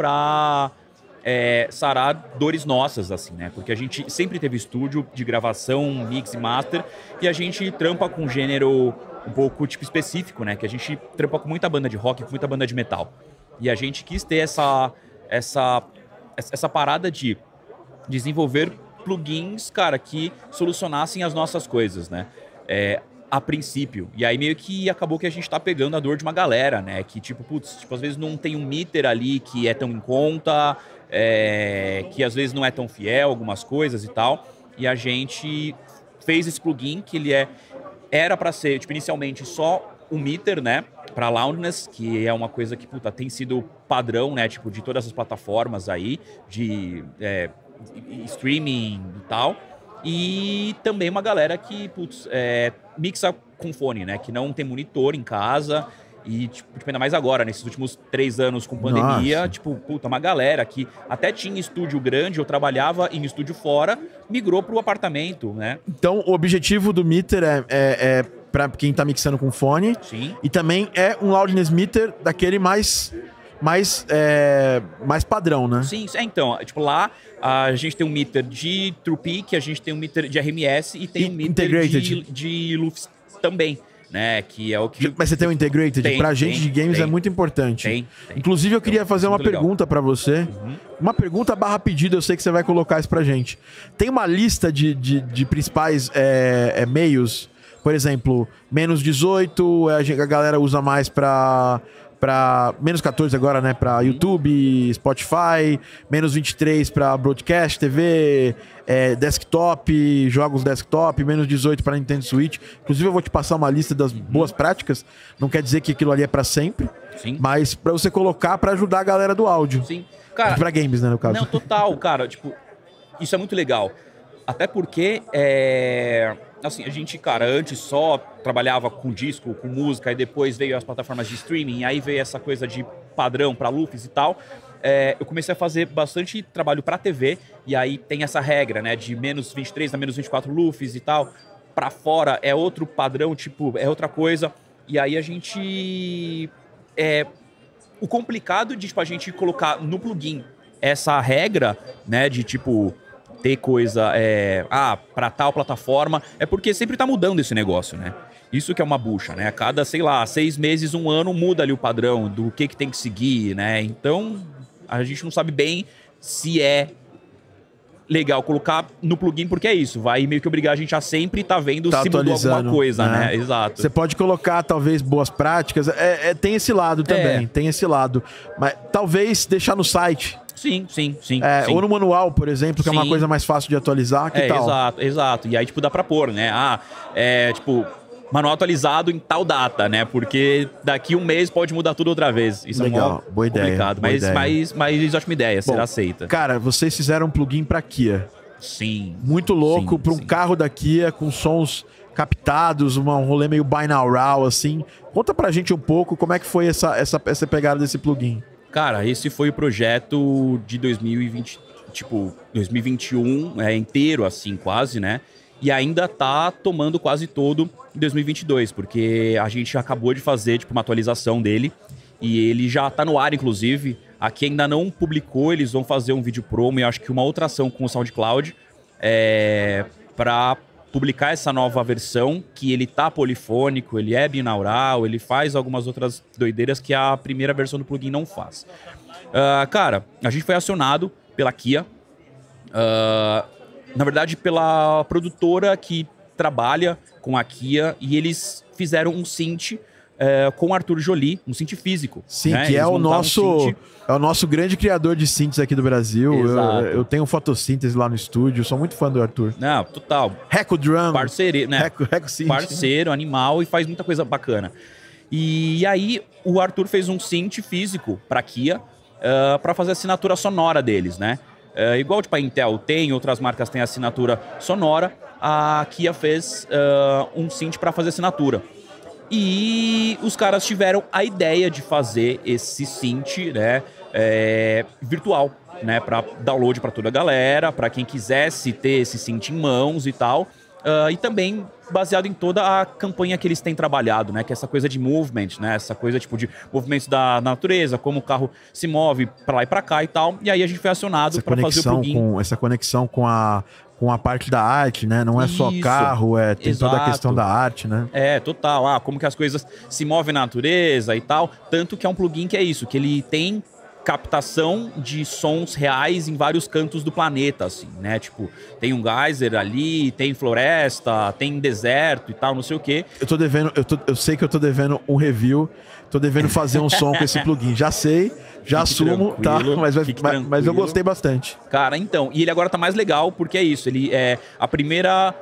para sarar dores nossas, assim, né? Porque a gente sempre teve estúdio de gravação, mix e master e a gente trampa com gênero um pouco tipo específico, né? Que a gente trampa com muita banda de rock, com muita banda de metal. E a gente quis ter essa essa essa parada de desenvolver plugins, cara, que solucionassem as nossas coisas, né? É, a princípio. E aí meio que acabou que a gente tá pegando a dor de uma galera, né? Que tipo, putz, tipo, às vezes não tem um meter ali que é tão em conta, é, que às vezes não é tão fiel, algumas coisas e tal. E a gente fez esse plugin que ele é era para ser, tipo, inicialmente só um meter, né? Para loudness, que é uma coisa que puta, tem sido padrão, né? Tipo, de todas as plataformas aí, de é, streaming e tal. E também uma galera que, putz, é, mixa com fone, né? Que não tem monitor em casa. E, tipo, tipo, ainda mais agora, nesses últimos três anos com pandemia, Nossa. tipo, puta, uma galera que até tinha estúdio grande, eu trabalhava em estúdio fora, migrou pro apartamento, né? Então, o objetivo do meter é, é, é para quem tá mixando com fone. Sim. E também é um loudness meter daquele mais mais é, mais padrão, né? Sim, é, então, tipo, lá a gente tem um meter de True Peak, a gente tem um meter de RMS e tem E um meter integrated. de, de LUFS também, né? Que é o que. Mas você tem um integrated? Tem, pra gente tem, de games tem. é muito importante. Tem. Inclusive, eu queria Então, fazer uma pergunta pra você. Uma pergunta barra pedido, eu sei que você vai colocar isso pra gente. Tem uma lista de, de, de principais é, é, meios? Por exemplo, menos 18, a, gente- a galera usa mais pra. Pra menos 14 agora, né? Pra YouTube, Spotify, menos 23 pra broadcast, TV, é, desktop, jogos desktop, menos 18 pra Nintendo Switch. Inclusive, eu vou te passar uma lista das boas práticas. Não quer dizer que aquilo ali é pra sempre, Sim. mas pra você colocar pra ajudar a galera do áudio. Sim. Cara, Pra games, né, no caso. Não, total, cara. Tipo, isso é muito legal. Até porque, é... assim, a gente, cara, antes só trabalhava com disco, com música, e depois veio as plataformas de streaming, aí veio essa coisa de padrão para lufs e tal. É, eu comecei a fazer bastante trabalho para TV, e aí tem essa regra, né, de menos 23 a menos 24 lufs e tal. Para fora é outro padrão, tipo, é outra coisa. E aí a gente. É, o complicado de tipo, a gente colocar no plugin essa regra, né, de tipo ter coisa, é, ah, para tal plataforma, é porque sempre tá mudando esse negócio, né? Isso que é uma bucha, né? A cada, sei lá, seis meses, um ano muda ali o padrão do que que tem que seguir, né? Então a gente não sabe bem se é legal colocar no plugin, porque é isso, vai meio que obrigar a gente a sempre estar vendo Tá se mudou alguma coisa, né? né? Exato. Você pode colocar, talvez, boas práticas. É, é- tem esse lado também, É. tem esse lado. Mas talvez deixar no site. Sim, sim, sim. É, sim. ou no manual, por exemplo, que é uma Sim. coisa mais fácil de atualizar. Que é, tal? exato, exato. E aí, tipo, dá pra pôr, né? Ah, é, tipo, manual atualizado em tal data, né? Porque daqui um mês pode mudar tudo outra vez. Isso Legal, é boa ideia, complicado. boa mas, ideia. mas, mas ótima ideia, Bom, será aceita. Cara, vocês fizeram um plugin pra Kia. Sim. Muito louco, Sim, pra um sim. carro da Kia com sons captados, uma- um rolê meio binaural, assim. Conta pra gente um pouco como é que foi essa, essa, essa pegada desse plugin. Cara, esse foi o projeto de 2020, tipo, 2021 é inteiro, assim, quase, né? E ainda tá tomando quase todo em 2022, porque a gente acabou de fazer, tipo, uma atualização dele. E ele já tá no ar, inclusive. Aqui ainda não publicou, eles vão fazer um vídeo promo e acho que uma outra ação com o SoundCloud é, para publicar essa nova versão, que ele tá polifônico, ele é binaural, ele faz algumas outras doideiras que a primeira versão do plugin não faz. Ah, cara, a gente foi acionado pela Kia, ah, na verdade pela produtora que trabalha com a Kia, e eles fizeram um synth eh, com o Arthur Jolie, um synth físico. Sim, né? que é o nosso synth- é o nosso grande criador de synths aqui do Brasil. Eu, eu tenho fotossíntese lá no estúdio, sou muito fã do Arthur. Não, total. Reco Drum, Parceiro, né? Reco, Reco Synth. parceiro, animal e faz muita coisa bacana. E aí o Arthur fez um synth físico para Kia para fazer a assinatura sonora deles, né? Ah, igual tipo a Intel tem, outras marcas têm assinatura sonora, a Kia fez ah, um synth para fazer assinatura. E os caras tiveram a ideia de fazer esse synth, né, é, virtual, né, para download para toda a galera, para quem quisesse ter esse synth em mãos e tal. Ah, e também baseado em toda a campanha que eles têm trabalhado, né? Que é essa coisa de movement, né? Essa coisa tipo de movimentos da natureza, como o carro se move para lá e para cá e tal. E aí a gente foi acionado para fazer o plugin. com essa conexão com a com a parte da arte, né? Não é só Isso, carro, é tem toda a exato. questão da arte, né? É, total. Ah, como que as coisas se movem na natureza e tal. Tanto que é um plugin que é isso, que ele tem captação de sons reais em vários cantos do planeta, assim, né? Tipo, tem um geyser ali, tem floresta, tem deserto e tal, não sei o quê. Eu tô devendo, eu, tô- eu sei que eu tô devendo um review, tô devendo fazer um som com esse plugin. Já sei, já Fique assumo, tá? Mas, vai- mas, mas eu gostei bastante. Cara, então, e ele agora tá mais legal porque é isso, ele é a primeira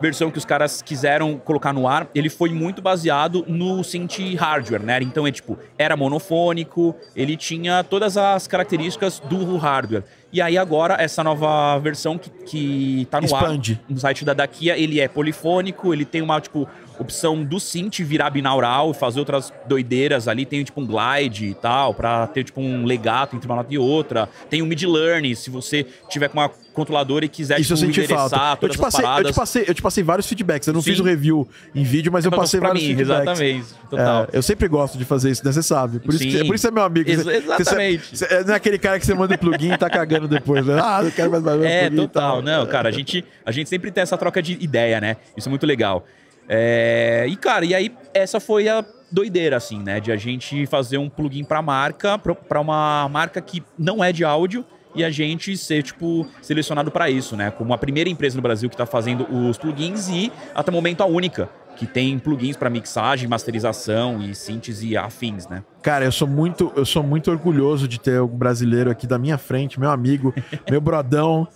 versão que os caras quiseram colocar no ar, ele foi muito baseado no synth hardware, né? Então é tipo, era monofônico, ele tinha todas as características do hardware. E aí agora, essa nova versão que, que tá no Expande. ar, no site da Dakia, ele é polifônico, ele tem uma, tipo, opção do synth virar binaural e fazer outras doideiras ali. Tem, tipo, um glide e tal, pra ter, tipo, um legato entre uma nota e outra. Tem um mid-learn, se você tiver com uma controladora e quiser, Isso eu tipo, senti falta. Eu te, as passei, eu, te passei, eu te passei vários feedbacks. Eu não Sim. fiz o review em vídeo, mas eu passei vários mim, feedbacks. exatamente. Total. É, eu sempre gosto de fazer isso, né? Você sabe. Por isso, que, Sim. por isso você é meu amigo. Ex- Você- você- exatamente. você- não é aquele cara que você manda o plugin e tá cagando depois. Né? Ah, não quero mais mais É, plugin e total. tal. Não, cara, a gente, a gente sempre tem essa troca de ideia, né? Isso é muito legal. É, e, cara, e aí essa foi a doideira, assim, né? De a gente fazer um plugin pra marca, pra uma marca que não é de áudio e a gente ser, tipo, selecionado pra isso, né? Como a primeira empresa no Brasil que tá fazendo os plugins e, até o momento, a única que tem plugins pra mixagem, masterização e síntese e afins, né? Cara, eu sou muito, eu sou muito orgulhoso de ter um brasileiro aqui da minha frente, meu amigo, meu brodão,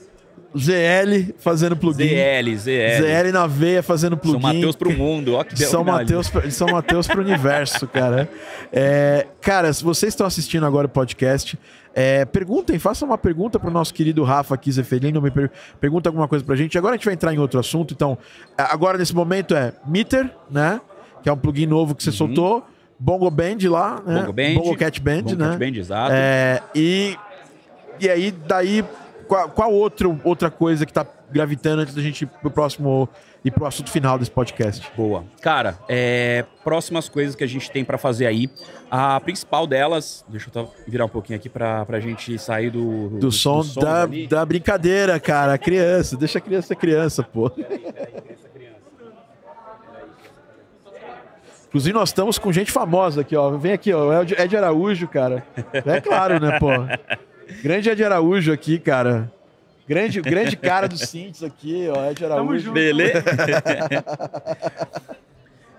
ZL fazendo plugin. ZL, ZL. ZL na veia fazendo plugin. São Mateus pro mundo, ó que De São Mateus, São Mateus pro universo, cara. É, cara, se vocês estão assistindo agora o podcast, é, perguntem, façam uma pergunta pro nosso querido Rafa aqui, Zeferino, me per- pergunta alguma coisa pra gente. Agora a gente vai entrar em outro assunto, então, a- agora nesse momento é Meter, né? Que é um plugin novo que você soltou, Bongo Band lá, né? Uhum. Bongo Band. Bongo Cat Band, Bom né? Cat Band, exato. É, e, e aí, daí, qual, qual outro, outra coisa que tá gravitando antes da gente ir pro próximo e pro assunto final desse podcast? Boa. Cara, é, próximas coisas que a gente tem pra fazer aí. A principal delas, deixa eu virar um pouquinho aqui pra, pra gente sair do, Do som sons da, ali. da brincadeira, cara. A criança, deixa a criança ser criança, pô. Inclusive, nós estamos com gente famosa aqui, ó. Vem aqui, ó. Ed, Ed Araújo, cara. É claro, né, pô? Grande Ed Araújo aqui, cara. Grande, grande cara dos Cintos aqui, ó. Ed Araújo. Beleza?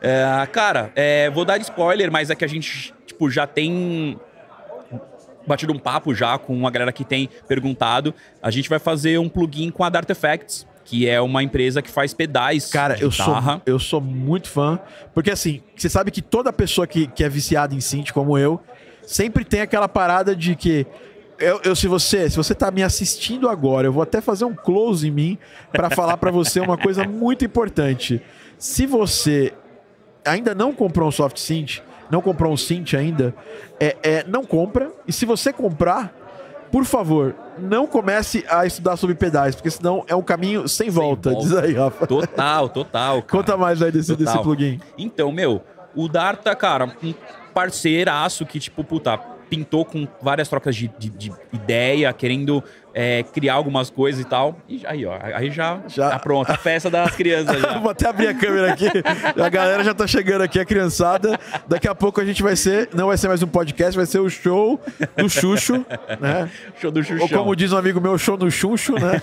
É, cara, é, vou dar spoiler, mas é que a gente tipo, já tem batido um papo já com a galera que tem perguntado. A gente vai fazer um plugin com a Dart Effects, que é uma empresa que faz pedais Cara, de eu sou, guitarra. eu sou muito fã. Porque assim, você sabe que toda pessoa que, que é viciada em synth, como eu, sempre tem aquela parada de que. Eu, eu- se você se você tá me assistindo agora, eu vou até fazer um close em mim para falar para você uma coisa muito importante. Se você ainda não comprou um soft synth, não comprou um synth ainda, é, é, não compra. E se você comprar, por favor, não comece a estudar sobre pedais, porque senão é um caminho sem volta. volta. Diz aí, Rafa. Total, total. cara. Conta mais aí desse, Total. desse plugin. Então, meu, o Darta, cara, um parceiraço que, tipo, puta, pintou com várias trocas de, de- de ideia, querendo é, criar algumas coisas e tal. E aí, ó, aí já, Já- tá pronto, a festa das crianças. Vou até abrir a câmera aqui. A galera já tá chegando aqui, a criançada. Daqui a pouco a gente vai ser. Não vai ser mais um podcast, vai ser o show do Xuxo, né? Show do Ou Xuxão. como diz um amigo meu, show no Xunxo, né?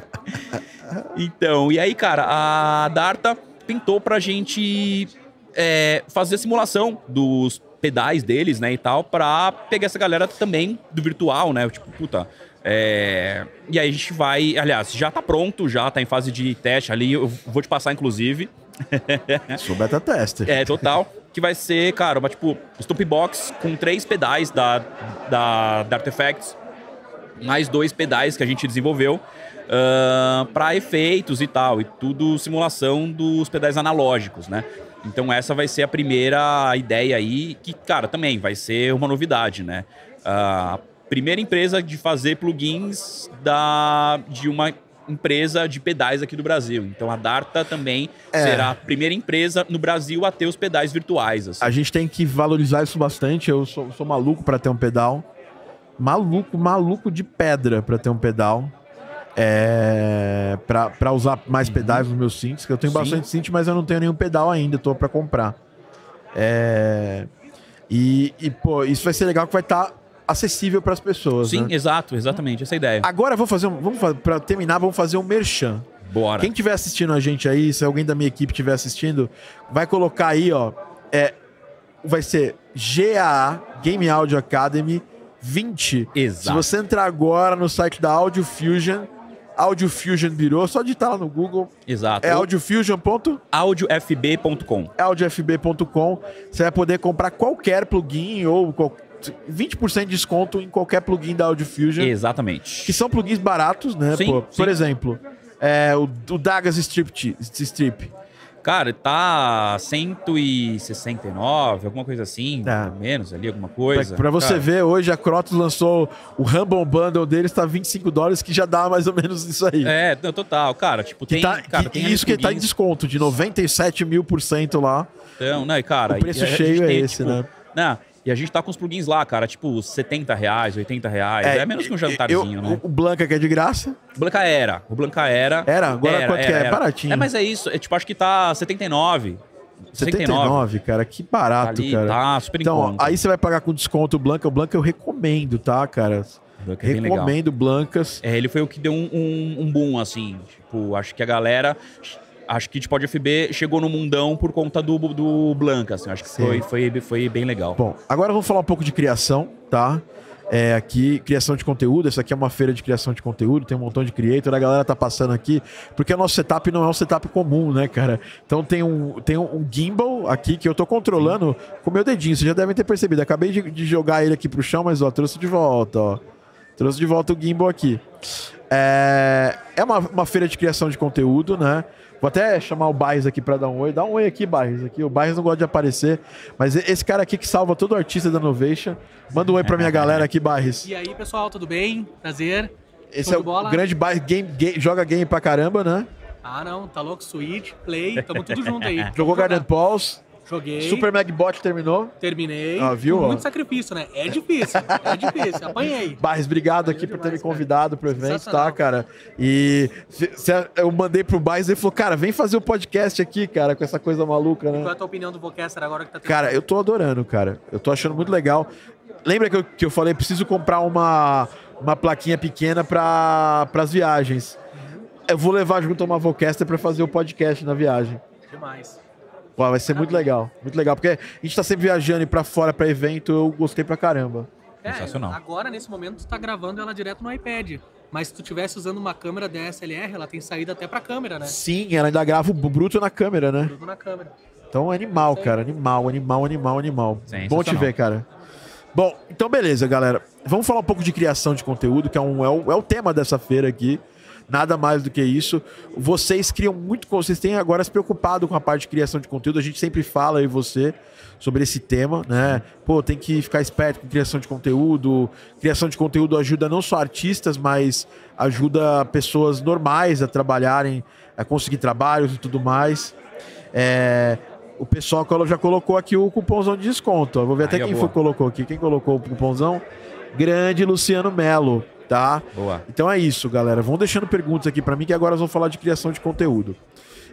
Então, e aí, cara, a Darta pintou pra gente é, fazer a simulação dos pedais deles, né, e tal, pra pegar essa galera também do virtual, né, tipo, puta... é, E aí a gente vai... Aliás, já tá pronto, já tá em fase de teste ali, eu vou te passar, inclusive. Sou beta tester. É, total. que vai ser, cara, uma, tipo, Stomp Box com três pedais da, da, da Artifacts, mais dois pedais que a gente desenvolveu para efeitos e tal, e tudo simulação dos pedais analógicos, né? Então essa vai ser a primeira ideia aí, que, cara, também vai ser uma novidade, né? A primeira empresa de fazer plugins da, de uma empresa de pedais aqui do Brasil. Então a Darta também É. será a primeira empresa no Brasil a ter os pedais virtuais. assim. A gente tem que valorizar isso bastante. Eu sou, sou maluco pra ter um pedal. Maluco, maluco de pedra pra ter um pedal. É, pra, pra usar mais pedais nos meus synths. que Eu tenho Sim. bastante synth, mas eu não tenho nenhum pedal ainda. Tô pra comprar. É, e, e, pô, isso vai ser legal que vai estar acessível pras pessoas. Sim, né? exato, exatamente, essa é a ideia. Agora vou fazer um. Vamos pra terminar, vamos fazer um merchan. Bora. Quem estiver assistindo a gente aí, se alguém da minha equipe estiver assistindo, vai colocar aí, ó. É, vai ser GAA Game Audio Academy 20. Exato. Se você entrar agora no site da Audio Fusion, Audio Fusion virou, só digitar lá no Google. Exato. É audiofusion.com. audiofb.com. audiofb.com. Você vai poder comprar qualquer plugin ou qual- 20% de desconto em qualquer plugin da Audio Fusion. Exatamente. Que são plugins baratos, né? Sim, pô? sim. Por exemplo, é, o, o Dagas Strip, Strip. Cara, tá 169, alguma coisa assim, Tá. menos ali, alguma Pra, coisa. pra você Cara, ver, hoje a Crotos lançou o Rumble Bundle deles, tá 25 dólares, que já dá mais ou menos isso aí. É, não, total. Cara, tipo, Que tem. tá, cara, que- tem isso que tá em desconto, de 97 mil por cento lá. Então, né, cara. O preço cheio é tem, esse, tipo, né? né? E a gente tá com os plugins lá, cara, tipo, 70 reais, 80 reais. É, menos que um jantarzinho, eu- né? O Blanca que é de graça. O Blanca era. O Blanca era. Era? Agora quanto que é? Baratinho. É, mas é isso. É, tipo, acho que tá 79. 79, cara, que barato, Ali, cara. tá super Então, ó, aí você vai pagar com desconto o Blanca. O Blanca eu recomendo, tá, cara? Blanca é bem legal. recomendo Blancas. É, ele foi o que deu um, um, um boom, assim. Tipo, acho que a galera. Acho que tipo, a FB chegou no mundão por conta do, do Blanca, assim. Acho que Sim. foi, foi, foi bem legal. Bom, agora vamos falar um pouco de criação, tá? É, aqui, criação de conteúdo. Essa aqui é uma feira de criação de conteúdo, tem um montão de creator. A galera tá passando aqui, porque o nosso setup não é um setup comum, né, cara? Então tem um, tem um gimbal aqui que eu tô controlando com o meu dedinho. Vocês já devem ter percebido. Acabei de, de jogar ele aqui pro chão, mas ó, trouxe de volta, ó. Trouxe de volta o gimbal aqui. É, é uma, uma feira de criação de conteúdo, né? Vou até chamar o Barres aqui pra dar um oi. Dá um oi aqui, Barres. Aqui. O Barres não gosta de aparecer, mas esse cara aqui que salva todo artista da Novation. Manda um oi pra minha galera aqui, Barres. E aí, pessoal, tudo bem? Prazer. Esse show é o bola? grande Barres, game, game- joga game pra caramba, né? Ah, não, tá louco? Switch, Play, tamo tudo junto aí. Jogou. Garden Paws. Joguei. Super Magbot terminou. Terminei. Ah, viu, Com muito sacrifício, né? É difícil, é difícil. Apanhei. Barres, obrigado aqui por ter me demais, cara. convidado pro evento, tá, cara? E se- se- eu mandei pro Barres e ele falou, cara, vem fazer o podcast aqui, cara, com essa coisa maluca, né? Qual é a tua opinião do Vocaster agora que tá tendo? Cara, eu tô adorando, cara. Eu tô achando muito legal. Lembra que eu, que eu falei, preciso comprar uma, uma plaquinha pequena para as viagens. Eu vou levar junto uma Vocaster para fazer o podcast na viagem. Demais. Vai ser muito legal. Muito legal, porque a gente tá sempre viajando e para fora para evento, eu gostei pra caramba. É, Sensacional. agora, nesse momento, tu tá gravando ela direto no iPad. Mas se tu tivesse usando uma câmera DSLR, ela tem saída até pra câmera, né? Sim, ela ainda grava o bruto na câmera, né? Tudo na câmera. Então, animal, cara. Animal, animal, animal, animal. Bom te ver, cara. Bom, então beleza, galera. Vamos falar um pouco de criação de conteúdo, que é, um, é, o, é o tema dessa feira aqui. Nada mais do que isso. Vocês criam muito. Vocês têm agora se preocupado com a parte de criação de conteúdo. A gente sempre fala, e você, sobre esse tema, né? Pô, tem que ficar esperto com criação de conteúdo. Criação de conteúdo ajuda não só artistas, mas ajuda pessoas normais a trabalharem, a conseguir trabalhos e tudo mais. É, o pessoal já colocou aqui o cupomzão de desconto. ó. Vou ver até Aí, quem foi colocou aqui. Quem colocou o cupomzão? Grande Luciano Melo, tá? Boa. Então é isso, galera. Vão deixando perguntas aqui pra mim que agora nós vamos falar de criação de conteúdo.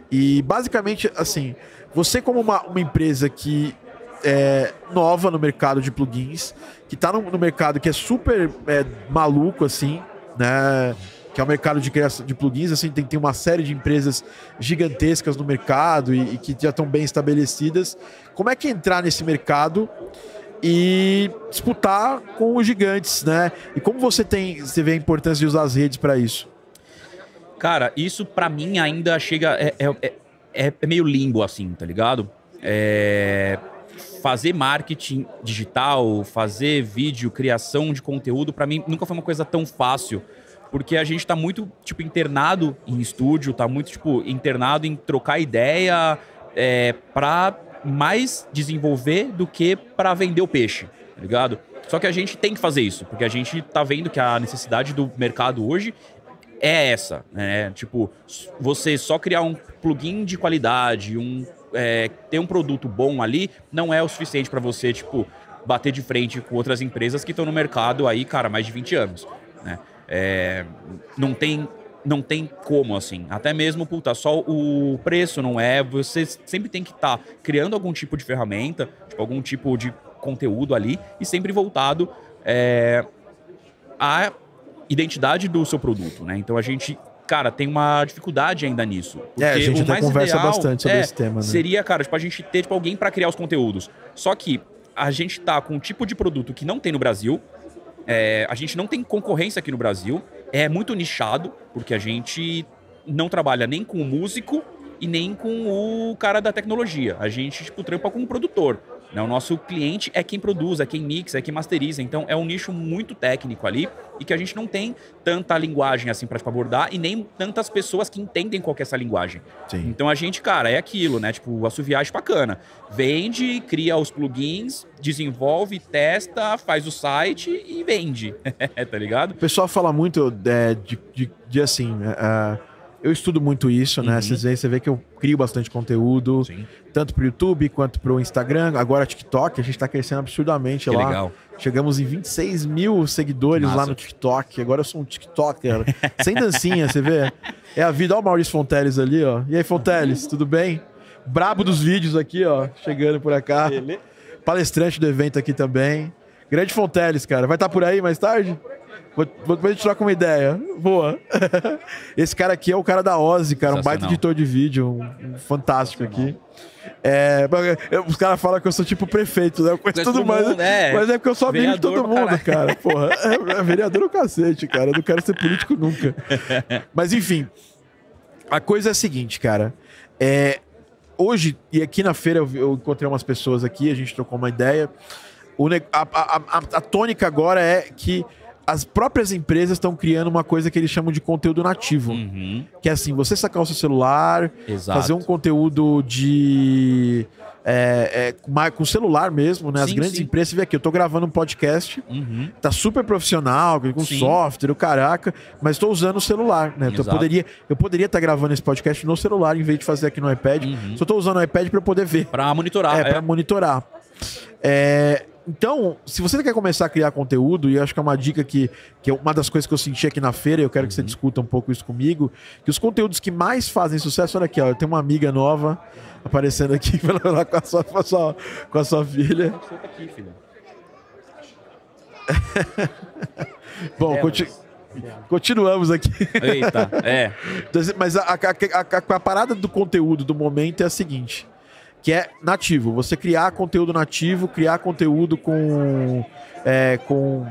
E basicamente, assim, você como uma, uma empresa que é nova no mercado de plugins, que tá no, no mercado que é super é, maluco, assim, né? Que é o mercado de criação de plugins, assim, tem, tem uma série de empresas gigantescas no mercado e, e que já estão bem estabelecidas. Como é que entrar nesse mercado e disputar com os gigantes, né? E como você tem, você vê a importância de usar as redes para isso? Cara, isso pra mim ainda chega. É, é, é- é meio limbo, assim, tá ligado? É, fazer marketing digital, fazer vídeo, criação de conteúdo, pra mim nunca foi uma coisa tão fácil. Porque a gente tá muito, tipo, internado em estúdio, tá muito, tipo, internado em trocar ideia é, pra mais desenvolver do que pra vender o peixe, tá ligado? Só que a gente tem que fazer isso, porque a gente tá vendo que a necessidade do mercado hoje é essa, né? Tipo, você só criar um plugin de qualidade, um é, ter um produto bom ali, não é o suficiente para você, tipo, bater de frente com outras empresas que estão no mercado aí, cara, mais de 20 anos, né? É, não tem não tem como assim. Até mesmo, puta, só o preço não é. Você sempre tem que estar criando algum tipo de ferramenta, tipo, algum tipo de conteúdo ali e sempre voltado é, à identidade do seu produto, né? Então a gente, cara, tem uma dificuldade ainda nisso. É, a gente até conversa bastante sobre é, esse tema, né? Seria, cara, tipo, a gente ter tipo, alguém para criar os conteúdos. Só que a gente tá com um tipo de produto que não tem no Brasil. é, a gente não tem concorrência aqui no Brasil. É muito nichado, porque a gente não trabalha nem com o músico e nem com o cara da tecnologia. A gente, tipo, trampa com o produtor. Né? O nosso cliente é quem produz, é quem mixa, é quem masteriza. Então é um nicho muito técnico ali e que a gente não tem tanta linguagem assim para abordar e nem tantas pessoas que entendem qual que é essa linguagem. Sim. Então a gente, cara, é aquilo, né? Tipo, a viagem bacana. Vende, cria os plugins, desenvolve, testa, faz o site e vende. tá ligado? O pessoal fala muito é, de, de, de assim. é, eu estudo muito isso, né? Uhum. Vocês veem, você vê que eu crio bastante conteúdo, Sim. tanto pro YouTube quanto pro Instagram. Agora TikTok, a gente tá crescendo absurdamente Que lá. legal. Chegamos em 26 mil seguidores Massa. lá no TikTok. Agora eu sou um TikToker. Sem dancinha, você vê? É a vida. Olha o Maurício Fonteles ali, ó. E aí, Fonteles, tudo bem? Brabo dos vídeos aqui, ó. Chegando por cá. Palestrante do evento aqui também. Grande Fonteles, cara. Vai estar por aí mais tarde? Vou, vou, depois a gente troca uma ideia. Boa. Esse cara aqui é o cara da Ozzy, cara. Um baita editor de vídeo. Um, um fantástico aqui. É, os caras falam que eu sou tipo prefeito, né? Eu conheço todo mundo, é. Mas é porque eu sou amigo de todo mundo, cara. Porra, é, é vereador o cacete, cara. Eu não quero ser político nunca. Mas enfim, a coisa é a seguinte, cara. É, hoje, e aqui na feira eu, eu encontrei umas pessoas aqui, a gente trocou uma ideia. O a, a- a- a tônica agora é que as próprias empresas estão criando uma coisa que eles chamam de conteúdo nativo. Uhum. Que é assim, você sacar o seu celular, Exato. fazer um conteúdo de. É, é, com celular mesmo, né? As Sim, grandes sim. empresas, você vê aqui, eu tô gravando um podcast, Uhum. tá super profissional, com Sim. software, o caraca, mas estou usando o celular, né? Então eu poderia eu poderia estar gravando esse podcast no celular em vez de fazer aqui no iPad. Uhum. Só tô usando o iPad para eu poder ver. Pra monitorar. É, é. pra monitorar. É, então, se você quer começar a criar conteúdo, e acho que é uma dica que, que é uma das coisas que eu senti aqui na feira, e eu quero que você discuta um pouco isso comigo, que os conteúdos que mais fazem sucesso, olha aqui, ó, eu tenho uma amiga nova aparecendo aqui com a sua, com a sua, com a sua filha. Solta aqui, filho. Bom, Delas. conti- continuamos aqui. Eita, é. Mas a- a- a- a parada do conteúdo do momento é a seguinte: que é nativo. Você criar conteúdo nativo, criar conteúdo com. é, com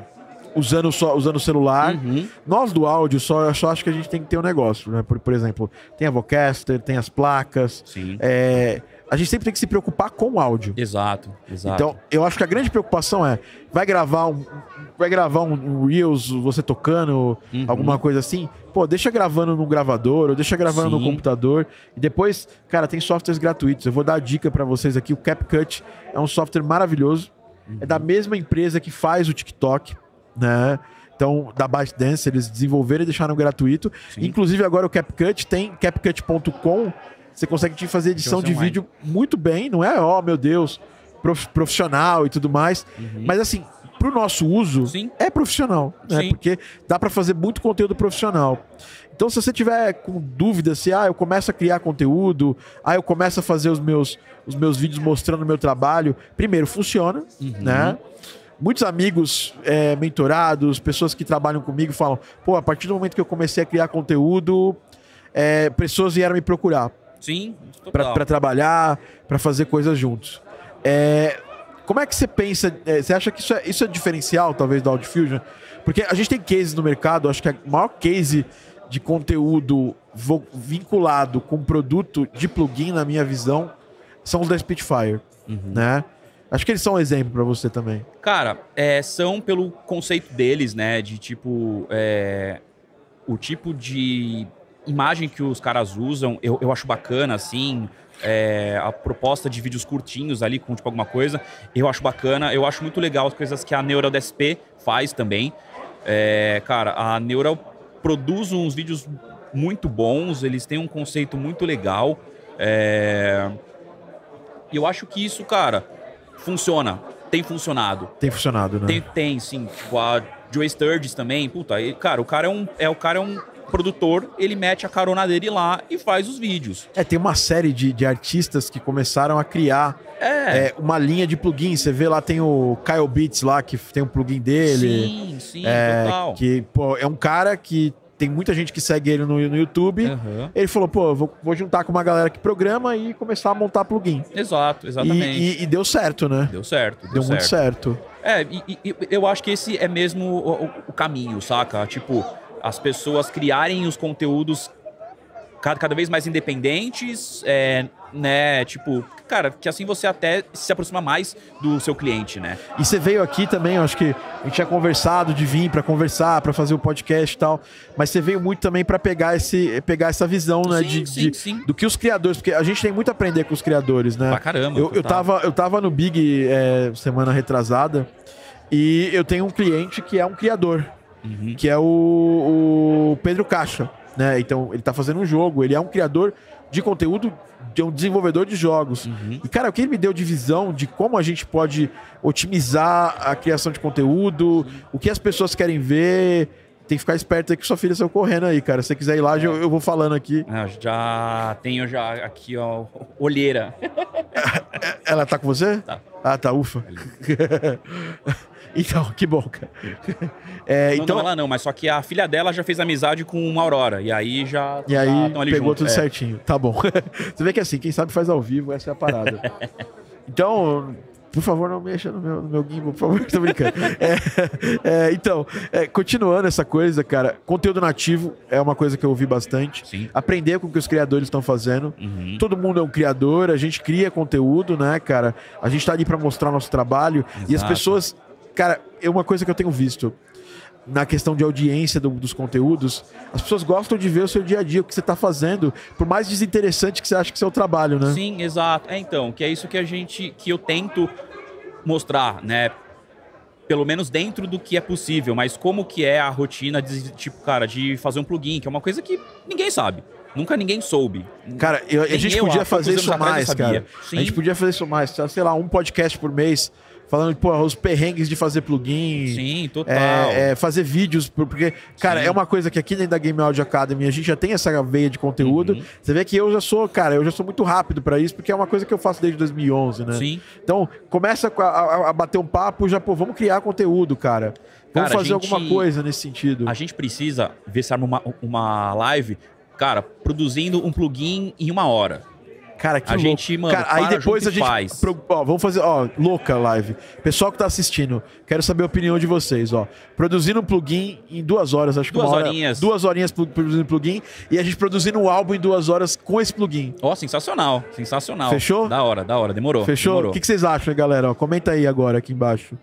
usando, só, usando o celular. Uhum. Nós do áudio, só, eu só acho que a gente tem que ter um negócio, né? Por, por exemplo, tem a Vocaster, tem as placas. Sim. é, a gente sempre tem que se preocupar com o áudio. Exato, exato. Então, eu acho que a grande preocupação é, vai gravar um, vai gravar um, Reels, você tocando, Uhum. alguma coisa assim, pô, deixa gravando no gravador, ou deixa gravando no Sim. computador, e depois, cara, tem softwares gratuitos. Eu vou dar a dica pra vocês aqui, o CapCut é um software maravilhoso, é da mesma empresa que faz o TikTok, né? Então, da ByteDance, eles desenvolveram e deixaram gratuito. Sim. Inclusive, agora o CapCut tem CapCut.com. Você consegue te fazer edição de online. vídeo muito bem, não é? Oh, meu Deus, prof- profissional e tudo mais. Mas assim, pro nosso uso, Uhum. Sim. é profissional, né? Sim. Porque dá pra fazer muito conteúdo profissional. Então, se você tiver com dúvida se ah, eu começo a criar conteúdo, ah, eu começo a fazer os meus, os meus vídeos mostrando o meu trabalho, primeiro, funciona, Uhum. né? Muitos amigos é, mentorados, pessoas que trabalham comigo falam: pô, a partir do momento que eu comecei a criar conteúdo, é, pessoas vieram me procurar Sim, para trabalhar, para fazer coisas juntos. É, como é que você pensa? é, você acha que isso é, isso é diferencial, talvez, da Audiofusion? Porque a gente tem cases no mercado, acho que a maior case de conteúdo vinculado com produto de plugin, na minha visão, são os da Spitfire, Uhum. né? Acho que eles são um exemplo para você também. Cara, é, são pelo conceito deles, né? De tipo. é, o tipo de imagem que os caras usam, eu, eu acho bacana, assim. é, a proposta de vídeos curtinhos ali com tipo alguma coisa, eu acho bacana. Eu acho muito legal as coisas que a Neural DSP faz também. É, cara, a Neural produz uns vídeos muito bons, eles têm um conceito muito legal. É, e eu acho que isso, cara, funciona. Tem funcionado. Tem funcionado, né? Tem, tem, sim. Tipo, a Joe Sturgis também, puta, ele- cara, o cara é um, é, o cara é um produtor, ele mete a carona dele lá e faz os vídeos. É, tem uma série de, de artistas que começaram a criar É, é, uma linha de plugin. Você vê lá, tem o Kyle Beats lá, que tem um plugin dele. sim, sim, É, total. que, pô, é um cara que tem muita gente que segue ele no, no YouTube. Aham. Ele falou, pô, vou, vou juntar com uma galera que programa e começar a montar plugin. Exato, E, exatamente. e- e deu certo, né? Deu certo, deu, Deu, certo. muito certo. É, e, e- e eu acho que esse é mesmo o- o caminho, saca? Tipo, as pessoas criarem os conteúdos cada, cada vez mais independentes, é, né? Tipo, cara, que assim você até se aproxima mais do seu cliente, né? E você veio aqui também, eu acho que a gente tinha conversado de vir para conversar, para fazer o podcast e tal, mas você veio muito também para pegar esse pegar essa visão, né, Sim, de, sim, de- sim. do que os criadores, porque a gente tem muito a aprender com os criadores, né? Pra caramba. Eu, eu, tava, eu tava no Big é, semana retrasada e eu tenho um cliente que é um criador, Uhum. que é o, o Pedro Caixa, né? Então ele tá fazendo um jogo, ele é um criador de conteúdo, de um desenvolvedor de jogos. Uhum. E cara, o que ele me deu de visão de como a gente pode otimizar a criação de conteúdo, o que as pessoas querem ver. Tem que ficar esperto aí que sua filha saiu correndo aí, cara. Se você quiser ir lá, eu, eu vou falando aqui. Ah, já tenho já aqui, ó, olheira. Ela tá com você? Tá. Ah, tá, ufa. então, que bom, cara. É, Não, então, não, ela não, mas só que a filha dela já fez amizade com uma Aurora. E aí já. E aí ali pegou junto. tudo É. Certinho. Tá bom. Você vê que assim, quem sabe faz ao vivo, essa é a parada. então, Por favor, não mexa no meu, no meu gimbal, por favor, tô brincando. É, é, então, é, continuando essa coisa, cara, conteúdo nativo é uma coisa que eu ouvi bastante. Sim. Aprender com o que os criadores estão fazendo. Uhum. Todo mundo é um criador, a gente cria conteúdo, né, cara? A gente tá ali pra mostrar nosso trabalho. E as Exato. pessoas. Cara, é uma coisa que eu tenho visto na questão de audiência do- dos conteúdos, as pessoas gostam de ver o seu dia a dia, o que você tá fazendo, por mais desinteressante que você acha que o seu trabalho, né? Sim, exato. É, então, que é isso que a gente, que eu tento mostrar, né? Pelo menos dentro do que é possível, mas como que é a rotina de, tipo, cara, de fazer um plugin, que é uma coisa que ninguém sabe. Nunca ninguém soube. Cara, eu- a gente eu, podia fazer isso mais, cara. Sim. A gente podia fazer isso mais, sei lá, um podcast por mês, falando, pô, os perrengues de fazer plugin. Sim, total. É, é, fazer vídeos, por- porque, cara, Sim. é uma coisa que aqui dentro da Game Audio Academy a gente já tem essa veia de conteúdo. Uhum. Você vê que eu já sou, cara, eu já sou muito rápido pra isso, porque é uma coisa que eu faço desde 2011, né? Sim. Então, começa a, a- a bater um papo, já, pô, vamos criar conteúdo, cara. Vamos Cara, fazer gente- alguma coisa nesse sentido. A gente precisa ver se arma uma, uma live, cara, produzindo um plugin em uma hora. Cara, que A louco. gente, mano, Cara, aí depois a gente. faz. pro- ó, vamos fazer, ó, louca live. Pessoal que tá assistindo, quero saber a opinião de vocês, ó. Produzindo um plugin em duas horas, acho que Duas uma hora- horinhas. Duas horinhas pro- produzindo plugin e a gente produzindo um álbum em duas horas com esse plugin. Ó, sensacional, sensacional. Fechou? Da hora, da hora, demorou. Fechou? O que, que vocês acham, galera? Ó, comenta aí agora, aqui embaixo.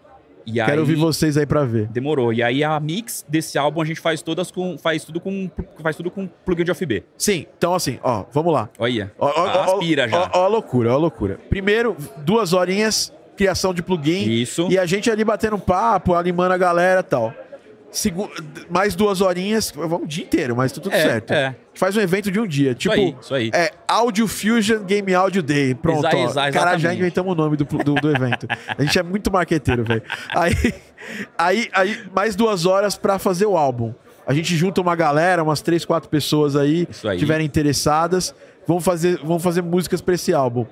E Quero aí- ouvir vocês aí pra ver. Demorou. E aí a mix desse álbum a gente faz todas com faz tudo com faz tudo com plugin de OFB. Sim, então assim, ó, vamos lá. Olha. Ó, ó, Aspira ó, já. Ó, ó a loucura, ó a loucura. Primeiro, duas horinhas, criação de plugin. Isso. E a gente ali batendo papo, animando a galera e tal. Segu- mais duas horinhas, vamos o dia inteiro, mas tá tudo É, certo. é. A gente faz um evento de um dia. Tipo, aí, isso aí. É Audio Fusion Game Audio Day. Pronto, Exa- exa- Cara, já inventamos o nome do, do, do evento. A gente é muito marqueteiro, velho. Aí, aí, aí, mais duas horas pra fazer o álbum. A gente junta uma galera, umas três, quatro pessoas aí, Isso aí. tiverem interessadas, vão fazer, vão fazer músicas pra esse álbum.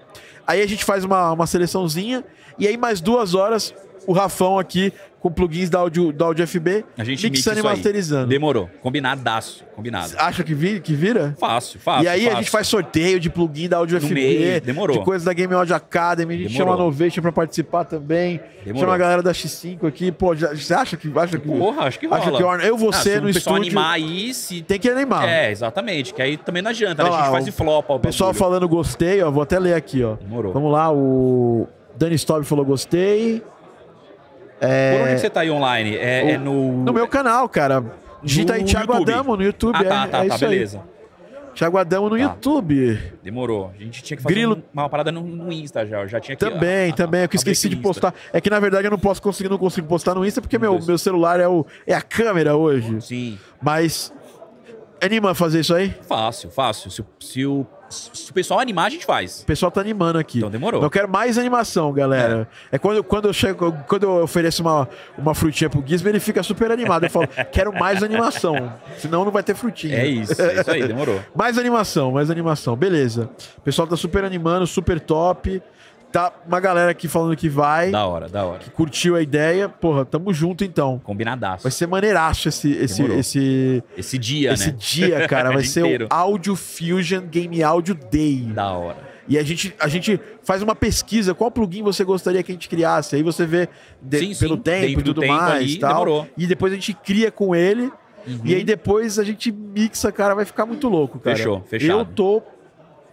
Aí a gente faz uma, uma seleçãozinha, e aí mais duas horas, o Rafão aqui, com plugins da Audio, da Audio FB, A gente mixa mixando e isso aí. masterizando. Demorou. Combinadaço. Combinado. Acha que, vi, que vira? Fácil, fácil. e aí a fácil. gente faz sorteio de plugin da Audio No FB, meio, demorou. de coisas da Game Audio Academy, a gente Demorou. chama a Novation pra participar também. Demorou. Chama a galera da X5 aqui, pô, já- você acha que acha que Porra, acho que rola. acha que orna- eu Ah, você se no estúdio animar aí, se... tem que animar. É, exatamente. Que aí também não adianta, né? Olha A gente faz o de flop. ó, O pessoal falando gostei, ó, vou até ler aqui, ó. Demorou. Vamos lá, o Dani Stobb falou gostei. Por onde que você tá aí online? É, O- é no... No meu canal, cara. Digita aí Thiago YouTube. Adamo no YouTube, Ah, tá, é, tá, é tá, aí. beleza. Thiago Adamo no Tá. YouTube. Demorou. A gente tinha que fazer Grilo- um- uma parada no, no Insta já. Eu já tinha que... Também, a- a- também. É que eu abrir esqueci de postar. É que na verdade eu não posso conseguir, não consigo postar no Insta porque meu, meu celular é, o, é a câmera hoje. Sim. Mas. Anima a fazer isso aí? Fácil, fácil. Se, se o, se o pessoal animar, a gente faz. O pessoal tá animando aqui. Então demorou. Eu quero mais animação, galera. É, quando, quando eu chego, quando eu ofereço uma, uma frutinha pro Gizmo, ele fica super animado. Eu falo, quero mais animação. Senão não vai ter frutinha. É isso, é isso aí, demorou. Mais animação, mais animação. Beleza. O pessoal tá super animando, super top. Tá uma galera aqui falando que vai. Da hora, da hora. Curtiu a ideia. Porra, tamo junto então. Combinadaço. Vai ser maneiraço esse, esse, Demorou. esse, Esse dia, esse né? dia, cara. Vai ser inteiro. o Audio Fusion Game Audio Day. Da hora. E a gente, a gente faz uma pesquisa, qual plugin você gostaria que a gente criasse? Aí você vê de- Sim, pelo sim, tempo e do tudo tempo mais ali, tal. demorou. E depois a gente cria com ele E aí depois a gente mixa, cara, vai ficar muito louco, cara. Fechou, fechado. Eu tô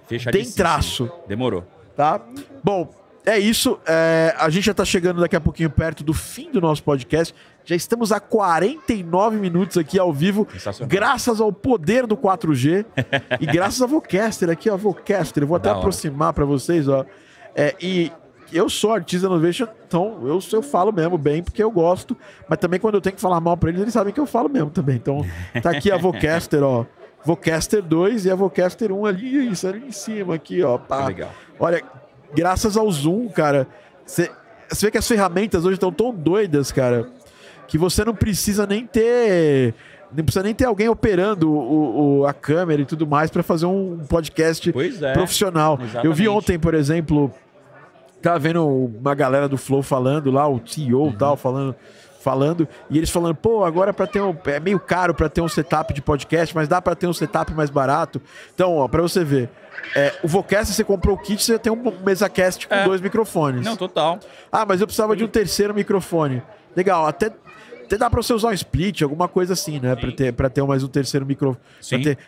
Fechadíssimo. Tem traço. Demorou. Tá? Bom, é isso. É, a gente já tá chegando daqui a pouquinho perto do fim do nosso podcast. Já estamos a 49 minutos aqui ao vivo, graças ao poder do 4G e graças a Vocaster aqui, ó, Vocaster. Eu vou até Da aproximar para vocês, ó. É, e eu sou artista innovation, então eu, eu falo mesmo bem porque eu gosto, mas também quando eu tenho que falar mal para eles, eles sabem que eu falo mesmo também. Então, tá aqui a Vocaster, ó. Vocaster 2 e a Vocaster 1 ali, isso ali em cima aqui, ó. Pá. Legal. Olha, graças ao Zoom, cara, você vê que as ferramentas hoje estão tão doidas, cara, que você não precisa nem ter. Não precisa nem ter alguém operando o, o- a câmera e tudo mais para fazer um podcast é. profissional. Eu Exatamente. vi ontem, por exemplo, tava vendo uma galera do Flow falando lá, o CEO Uhum. e tal, falando, falando, e eles falando, pô, agora para ter um, é meio caro para ter um setup de podcast, mas dá para ter um setup mais barato. Então, ó, para você ver, é, o Vocast você comprou o kit, você tem um MesaCast com É. dois microfones. Não, total. Ah, mas eu precisava de um terceiro microfone. Legal, até, até dá pra você usar um split, alguma coisa assim, né? Pra ter, pra ter mais um terceiro microfone.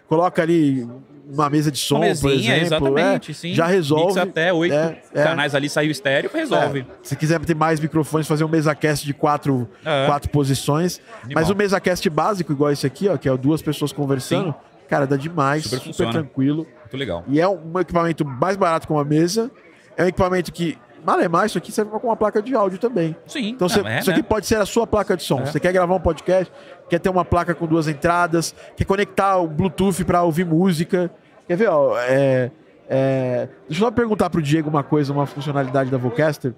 Coloca ali uma mesa de som, Uma por mesinha, exemplo. exatamente, é, sim. Já resolve. Mixa até oito É, é. canais ali, saiu estéreo, resolve. É, se quiser ter mais microfones, fazer um MesaCast de quatro, É. quatro posições. Animal. Mas o MesaCast básico, igual esse aqui, ó, que é duas pessoas conversando, cara, dá demais, Super super, tranquilo. Muito legal. E é um equipamento mais barato que uma mesa. É um equipamento que, malemar, isso aqui serve com uma placa de áudio também. Sim. Então, você- é, isso né? aqui pode ser a sua placa de som. É. Você quer gravar um podcast, quer ter uma placa com duas entradas, quer conectar o Bluetooth para ouvir música. Quer ver, ó? É, é, Deixa eu só perguntar pro Diego uma coisa, uma funcionalidade da Vocaster.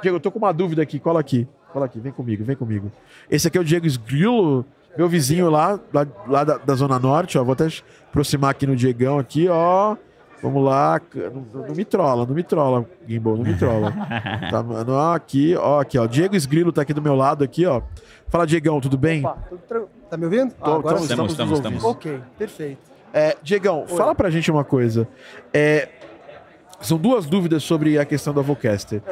Diego, eu tô com uma dúvida aqui. Cola aqui. Cola aqui, vem comigo, vem comigo. Esse aqui é o Diego Sgrillo, meu vizinho lá, lá, lá da, da Zona Norte, ó. Vou até aproximar aqui no Diegão aqui, ó. Vamos lá. Não, não me trola, não me trola, Gimbal, não me trola. Tá, mano, ó, aqui, ó, aqui, ó. Diego Esgrilo tá aqui do meu lado, aqui, ó. Fala, Diegão, tudo bem? Opa, tudo tá me ouvindo? Tô- Ah, agora. Estamos, estamos estamos, estamos. Ok, perfeito. É, Diegão, fala pra gente uma coisa. É, são duas dúvidas sobre a questão da Vocaster.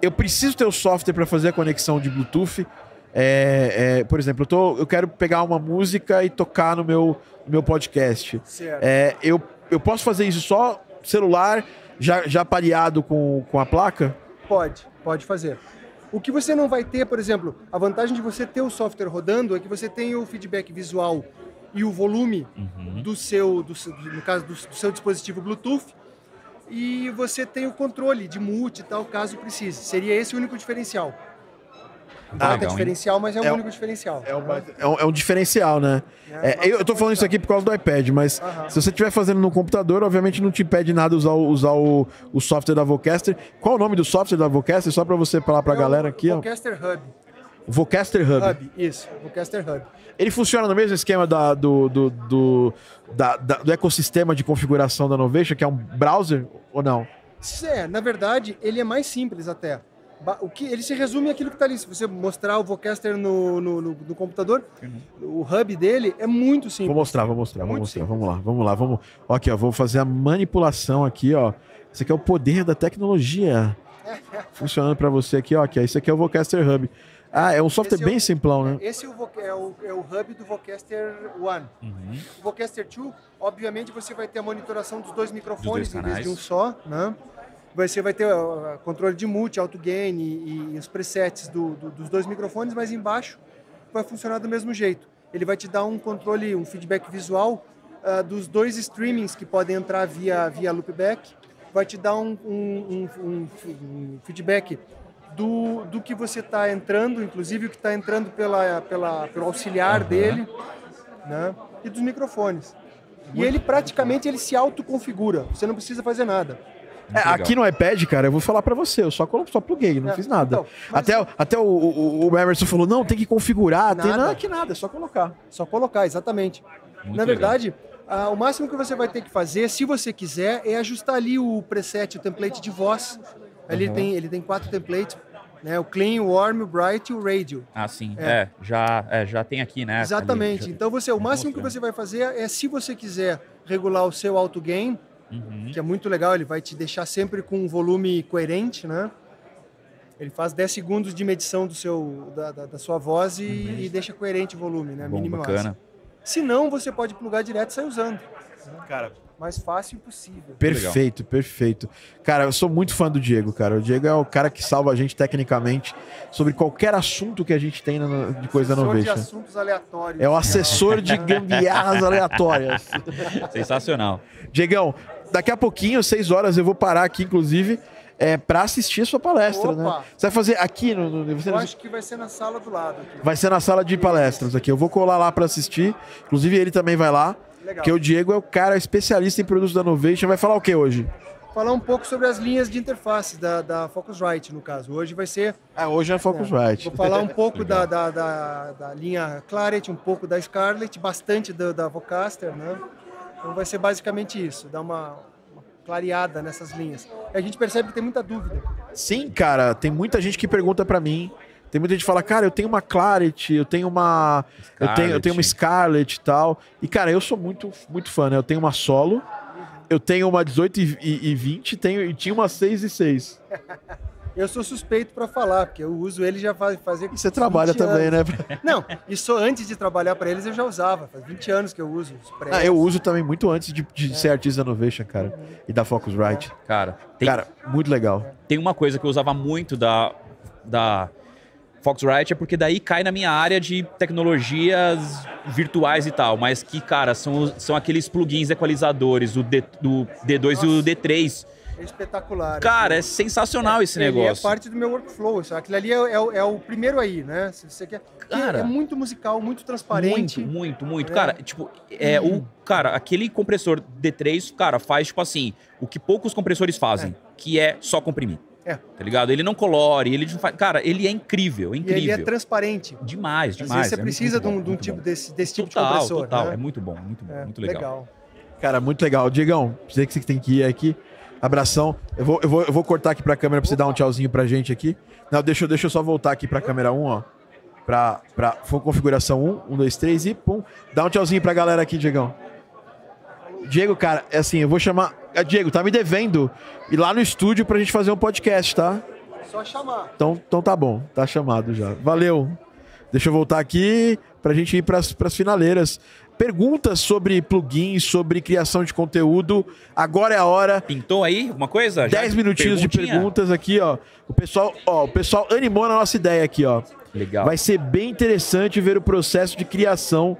Eu preciso ter o software para fazer a conexão de Bluetooth. É, é, por exemplo, eu, tô, eu quero pegar uma música e tocar no meu, no meu podcast. É, eu, eu posso fazer isso só celular, já, já pareado com, com a placa? Pode, pode fazer. O que você não vai ter, por exemplo, a vantagem de você ter o software rodando é que você tem o feedback visual e o volume Uhum. do seu, do, no caso do, do seu dispositivo Bluetooth, e você tem o controle de mute e tal, caso precise. Seria esse o único diferencial. Não Ah, é legal, hein? diferencial, mas é o É o- único diferencial. É, uma- é um, é um diferencial, né? É, eu, eu tô falando isso aqui por causa do iPad, mas Aham. se você estiver fazendo no computador, obviamente não te impede nada usar, o- usar o, o software da Vocaster. Qual o nome do software da Vocaster? Só pra você falar pra É o galera aqui. Vocaster Hub. Vocaster Hub. Hub, isso. Vocaster Hub. Ele funciona no mesmo esquema da- do, do, do, da- da- do ecossistema de configuração da Novation, que é um browser ou não? É, na verdade, ele é mais simples até. O que, ele se resume àquilo que está ali. Se você mostrar o Vocaster no, no, no- no computador, o hub dele é muito Vou simples. mostrar, vou mostrar, vou mostrar. simples. Vamos lá, vamos lá, vamos. Aqui, ó, vou fazer a manipulação aqui, ó. Esse aqui é o poder da tecnologia. Funcionando pra você aqui, ó. Aqui, ó. Esse aqui é o Vocaster Hub. Ah, é um software Esse é o- bem simplão, né? Esse é o, é, o, é o hub do Vocaster One. Uhum. O Vocaster 2, obviamente, você vai ter a monitoração dos dois microfones Dos dois em vez de um só, né? Você vai ter uh, controle de mute, alto gain e, e os presets do- do- dos dois microfones, mas embaixo vai funcionar do mesmo jeito. Ele vai te dar um controle, um feedback visual uh, dos dois streamings que podem entrar via, via loopback. Vai te dar um, um- um- um- um feedback do, do que você está entrando, inclusive o que está entrando pela, pela, pelo auxiliar Aham. dele, né? E dos microfones. E ele praticamente ele se autoconfigura. Você não precisa fazer nada. É, aqui no iPad, cara, eu vou falar pra você, eu só, só pluguei, não É, fiz nada. então, mas- até até o, o, o Emerson falou, não, tem que configurar, tem Nada. nada que nada, é só colocar. Só colocar, exatamente. Muito Na legal. verdade, ah, o máximo que você vai ter que fazer, se você quiser, é ajustar ali o preset, o template de voz. Ali ele, tem, ele tem quatro templates, né? O clean, o warm, o bright e o radio. Ah, sim. É. É, já, é, já tem aqui, né? Exatamente. Ali, já- Então você, o máximo que você vai fazer é, se você quiser regular o seu auto gain, Uhum. que é muito legal, ele vai te deixar sempre com um volume coerente, né? Ele faz 10 segundos de medição do seu, da, da, da sua voz e, e deixa coerente o volume, né? Bom, Mínimo bacana. Se não, você pode plugar direto e sair usando. Cara, Mais fácil possível. perfeito, perfeito. Cara, eu sou muito fã do Diego, cara. O Diego é o cara que salva a gente tecnicamente sobre qualquer assunto que a gente tem na- de coisa Assessor de assuntos aleatórios. É o assessor de gambiarras aleatórias. Sensacional. Diegão, daqui a pouquinho, seis horas, eu vou parar aqui, inclusive, é, para assistir a sua palestra, Opa. né? Você vai fazer aqui no. no- você- Eu acho que vai ser na sala do lado. Aqui. Vai ser na sala de palestras aqui. Eu vou colar lá para assistir. Inclusive, ele também vai lá. Legal. Porque o Diego é o cara especialista em produtos da Novation. Vai falar o que hoje? Falar um pouco sobre as linhas de interface da, da Focusrite, no caso. Hoje vai ser Ah, hoje é Focusrite. Vou falar um pouco da, da, da, da linha Claret, um pouco da Scarlett, bastante da, da Vocaster, né? Então vai ser basicamente isso, dar uma, uma clareada nessas linhas. E a gente percebe que tem muita dúvida. Sim, cara, tem muita gente que pergunta pra mim. Tem muita gente que fala, cara, eu tenho uma Claret, eu tenho uma. Eu tenho, eu tenho uma Scarlett e tal. E, cara, eu sou muito, muito fã, né? Eu tenho uma solo, eu tenho uma 18 e, e, e 20 tenho, e tinha uma 6 e 6. Eu sou suspeito para falar, porque eu uso ele já faz fazer. E você trabalha 20 também, anos. né? Não, isso antes de trabalhar para eles eu já usava. Faz 20 anos que eu uso os pré. Ah, eu uso também muito antes de, de ser artista da Novation, cara. E da Focusrite. Cara, tem, Cara, muito legal. tem uma coisa que eu usava muito da, da Foxrite, é porque daí cai na minha área de tecnologias virtuais e tal, mas que, cara, são, são aqueles plugins equalizadores, o D, do D2 e o D3. É espetacular. Cara, é sensacional esse Ele negócio. é parte do meu workflow. Aquilo ali é, é o- é o primeiro aí, né? Se você quer. Cara. é muito musical, muito transparente. Muito, muito, muito. É. Cara, tipo, é o. Cara, aquele compressor D3, cara, faz, tipo assim, o que poucos compressores fazem, que é só comprimir. É. Tá ligado? Ele não colore, ele não faz. Cara, ele é incrível, E incrível. ele é transparente. Demais, Às demais. vezes você é precisa de um, bom, de um tipo desse, desse tipo de Total, compressor. total. né? É muito bom, muito bom, É, muito legal. Cara, muito legal. Diegão, sei que você tem que ir aqui. Abração. Eu vou, eu vou, eu vou cortar aqui pra câmera pra você dar um tchauzinho pra gente aqui. Não, deixa, eu- deixa eu só voltar aqui pra câmera 1, ó. Pra, pra configuração 1, 1, 2, 3 e pum. Dá um tchauzinho pra galera aqui, Diegão. Diego, cara, é assim, eu vou chamar. Ah, Diego, tá me devendo ir lá no estúdio pra gente fazer um podcast, tá? Só chamar. Então, então tá bom, tá chamado já. Valeu. Deixa eu voltar aqui pra gente ir pras, pras finaleiras. Perguntas sobre plugins, sobre criação de conteúdo. Agora é a hora. Pintou aí alguma coisa? Já 10 minutinhos de perguntas aqui, ó. O pessoal, ó, o pessoal animou na nossa ideia aqui, ó. Legal. Vai ser bem interessante ver o processo de criação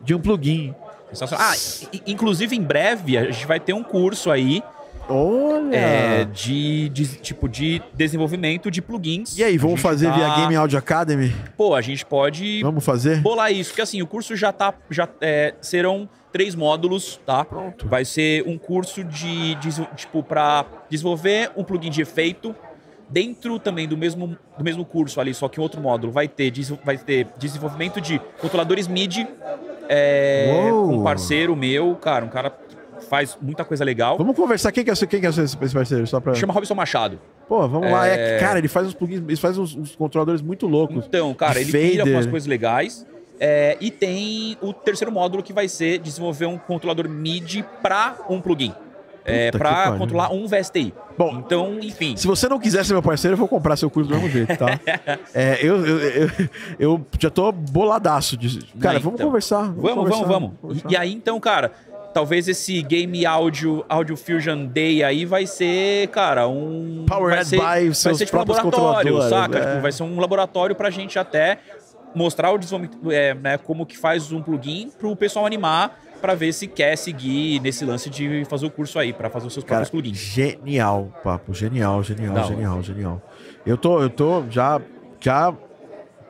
de um plugin. Sensacional. Ah, inclusive em breve a gente vai ter um curso aí Olha! é, de, de tipo de desenvolvimento de plugins. E aí, vamos fazer tá- via Game Audio Academy? Pô, a gente pode Vamos fazer? bolar isso, porque assim, o curso já tá. Já, é, serão três módulos, tá? Pronto. Vai ser um curso de, de tipo, para desenvolver um plugin de efeito. Dentro também do mesmo, do mesmo curso ali, só que em outro módulo, vai ter, vai ter desenvolvimento de controladores MIDI é, um parceiro meu, cara, um cara que faz muita coisa legal. Vamos conversar. Quem que é, quem que é esse parceiro? Só pra... Chama Robson Machado. Pô, vamos lá. É, É. cara, ele faz uns plugins, ele faz uns, uns controladores muito loucos. Então, cara, ele Fader. pira com as coisas legais. É, e tem o terceiro módulo que vai ser desenvolver um controlador MIDI para um plugin. É, para pariu. controlar um VSTI. Bom, Então, enfim. Se você não quiser ser meu parceiro, eu vou comprar seu curso do mesmo jeito, tá? É, eu, eu, eu, eu já tô boladaço. De... Cara, Não, vamos então. conversar. Vamos, vamos, conversar, vamos. conversar. E, e aí, então, cara, talvez esse Game Audio, Audio Fusion Day aí vai ser, cara, um. Powered vai ser, by vai seus ser tipo um próprios laboratório, saca? é. Tipo, vai ser um laboratório pra gente até mostrar o é, né, como que faz um plugin pro pessoal animar pra ver se quer seguir nesse lance de fazer o curso aí, pra fazer os seus Cara, próprios plugins. genial, papo. Genial, genial, Da hora. genial, genial. Eu tô, eu tô já, já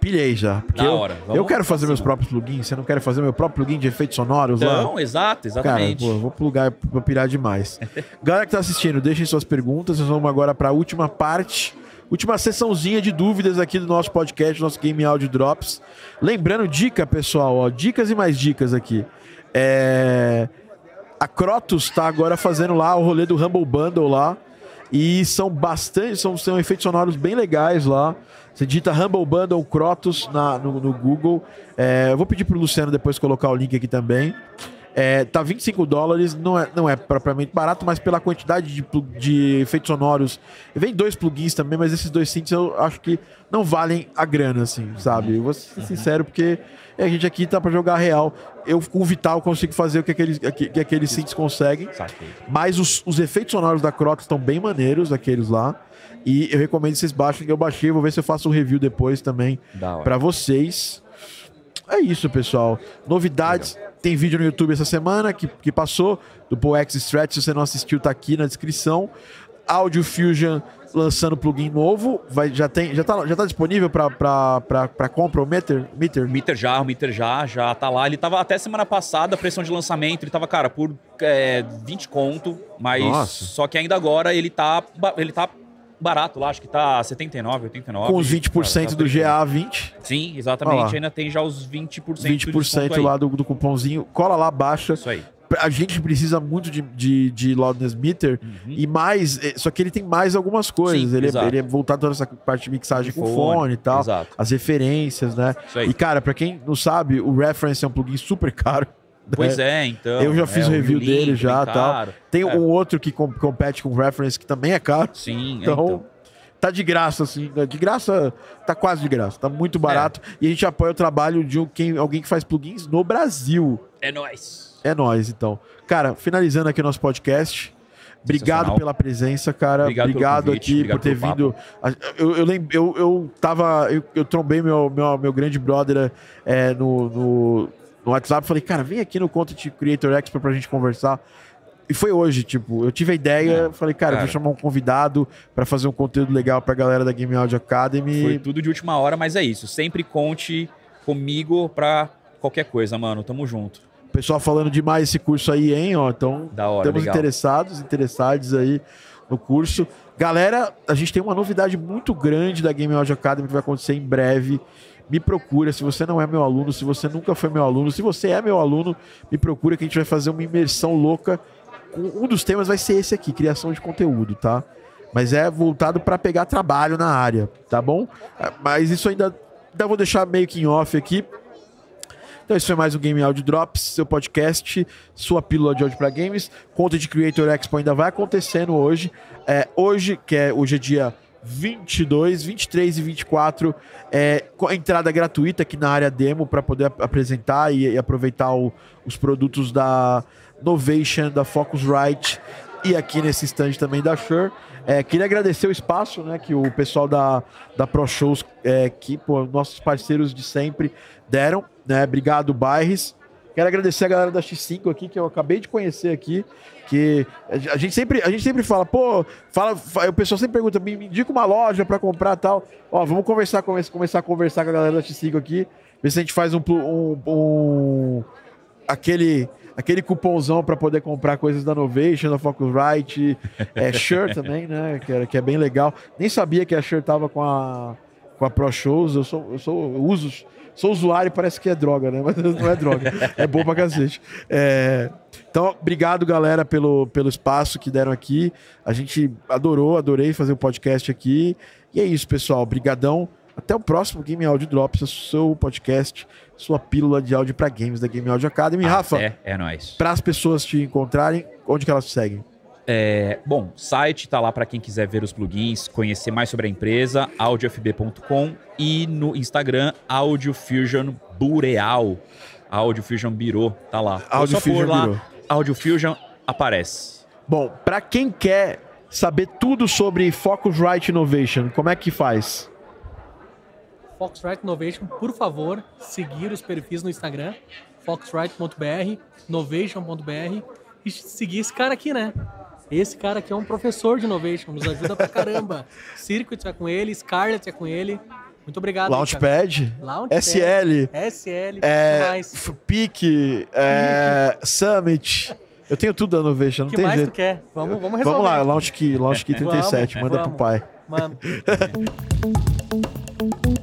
pilhei já. Porque Da eu, eu quero fazer meus próprios plugins. Você não quer fazer meu próprio plugin de efeitos sonoros lá? Então, exato, Cara, exatamente. pô, eu vou plugar, vou pirar demais. Galera que tá assistindo, deixem suas perguntas. Nós vamos agora para a última parte, última sessãozinha de dúvidas aqui do nosso podcast, nosso Game Audio Drops. Lembrando, dica, pessoal, ó, dicas e mais dicas aqui. É... A Crotus tá agora fazendo lá o rolê do Humble Bundle lá. E são bastante, são, são efeitos sonoros bem legais lá. Você digita Humble Bundle Crotus na, no, no Google. É, eu vou pedir pro Luciano depois colocar o link aqui também. É, tá 25 dólares, não é, não é propriamente barato, mas pela quantidade de, de efeitos sonoros. Vem dois plugins também, mas esses dois synths eu acho que não valem a grana, assim, sabe? Eu vou ser sincero, porque a gente aqui tá pra jogar real. Eu com o Vital consigo fazer o que aqueles, que, que aqueles synths conseguem. Saquei. Mas os, os efeitos sonoros da Crocs estão bem maneiros, aqueles lá. E eu recomendo que vocês baixem, que eu baixei. Vou ver se eu faço um review depois também pra vocês. É isso, pessoal. Novidades. Tem vídeo no YouTube essa semana que, que passou do PoX Stretch. Se você não assistiu, tá aqui na descrição. Audio Fusion lançando plugin novo. Vai, já, tem, já, tá, já tá disponível pra compra o Meter? Meter? Meter já, o Meter já, já tá lá. Ele tava até semana passada, pressão de lançamento, ele tava, cara, por é, 20 conto, mas Nossa. só que ainda agora ele tá, ele tá barato lá, acho que tá 79, 89. Com os 20% Cara, tá do bom. GA20. Sim, exatamente. Ainda tem já os 20%, de 20% desconto aí. lá do, do cupomzinho. Cola lá, baixa. Isso aí. A gente precisa muito de, de, de Loudness Meter e mais. eh, Só que ele tem mais algumas coisas. Uhum. Sim, ele, é, ele é voltado toda essa parte de mixagem com fone e tal. Exato. As referências, né? E, cara, pra quem não sabe, o Reference é um plugin super caro. Pois né? é, então. Eu já fiz é, o review Link, dele já, bem tal. Tem É. um outro que com- compete com o Reference que também é caro. Sim, é, Então, então. tá de graça, assim. né? De graça, tá quase de graça. Tá muito barato. E a gente apoia o trabalho de um- quem, alguém que faz plugins no Brasil. É nóis. É nóis, então. Cara, finalizando aqui o nosso podcast. Obrigado pela presença, cara. Obrigado Obrigado, convite, aqui obrigado por ter vindo. Eu, eu, eu, eu tava. Eu, eu trombei meu, meu, meu grande brother é, no, no, no WhatsApp. Falei, cara, vem aqui no Content Creator Expo pra gente conversar. E foi hoje, tipo, eu tive a ideia, É, falei, cara, cara. vou chamar um convidado pra fazer um conteúdo legal pra galera da Game Audio Academy. Foi tudo de última hora, mas é isso. Sempre conte comigo pra qualquer coisa, mano. Tamo junto. Pessoal falando demais esse curso aí, hein, ó. Então, Da hora, Estamos legal. interessados, interessados aí no curso. Galera, a gente tem uma novidade muito grande da Game Audio Academy que vai acontecer em breve. Me procura, se você não é meu aluno, se você nunca foi meu aluno, se você é meu aluno, me procura que a gente vai fazer uma imersão louca. Um dos temas vai ser esse aqui, criação de conteúdo, tá? Mas é voltado para pegar trabalho na área, tá bom? Mas isso ainda, ainda vou deixar meio que em off aqui, então esse foi mais um Game Audio Drops, seu podcast, sua pílula de áudio para games. Content Creator Expo ainda vai acontecendo hoje. É, hoje, que é hoje é dia 22, 23 e 24, é, com a entrada gratuita aqui na área demo para poder ap- apresentar e, e aproveitar o- os produtos da Novation, da Focusrite e aqui nesse stand também da Shure. É, queria agradecer o espaço, né, que o pessoal da, da Pro Shows, é, que, pô, nossos parceiros de sempre deram, né, obrigado, Bairres. Quero agradecer a galera da X5 aqui, que eu acabei de conhecer aqui, que a gente sempre, a gente sempre fala, pô, fala, fa- o pessoal sempre pergunta, me, me indica uma loja pra comprar tal. Ó, vamos conversar, come- começar a conversar com a galera da X5 aqui, ver se a gente faz um, um, um- aquele aquele cupomzão pra poder comprar coisas da Novation, da Focusrite, é Shure também, né, que é, que é bem legal. Nem sabia que a Shure tava com a com a Pro Shows, eu sou eu sou eu uso Sou usuário e parece que é droga, né? Mas não é droga. É bom pra cacete. É, Então, obrigado, galera, pelo, pelo espaço que deram aqui. A gente adorou, adorei fazer o podcast aqui. E é isso, pessoal. Obrigadão. Até o próximo Game Audio Drops, seu podcast, sua pílula de áudio para games da Game Audio Academy. Rafa, É, é nóis. para as pessoas te encontrarem, onde que elas te seguem? É, bom, site tá lá para quem quiser ver os plugins, conhecer mais sobre a empresa, audiofb.com e no Instagram Audiofusion Bureal. Audiofusion Biro, tá lá. Audiofusion lá. Audiofusion aparece. Bom, para quem quer saber tudo sobre Focusrite Innovation, como é que faz? Foxrite Innovation, por favor, seguir os perfis no Instagram, foxrite.br, novation.br e seguir esse cara aqui, né? Esse cara aqui é um professor de innovation, nos ajuda pra caramba. Circuit é com ele, Scarlett é com ele. Muito obrigado. Launchpad, Launchpad, SL, SL, é, é, Summit. Eu tenho tudo da Innovation, não que tem mais jeito. tu quer? Vamos, vamos resolver. Vamos lá, Launch Key, Launch Key 37, Vamos, manda pro vamos. pai. Mano.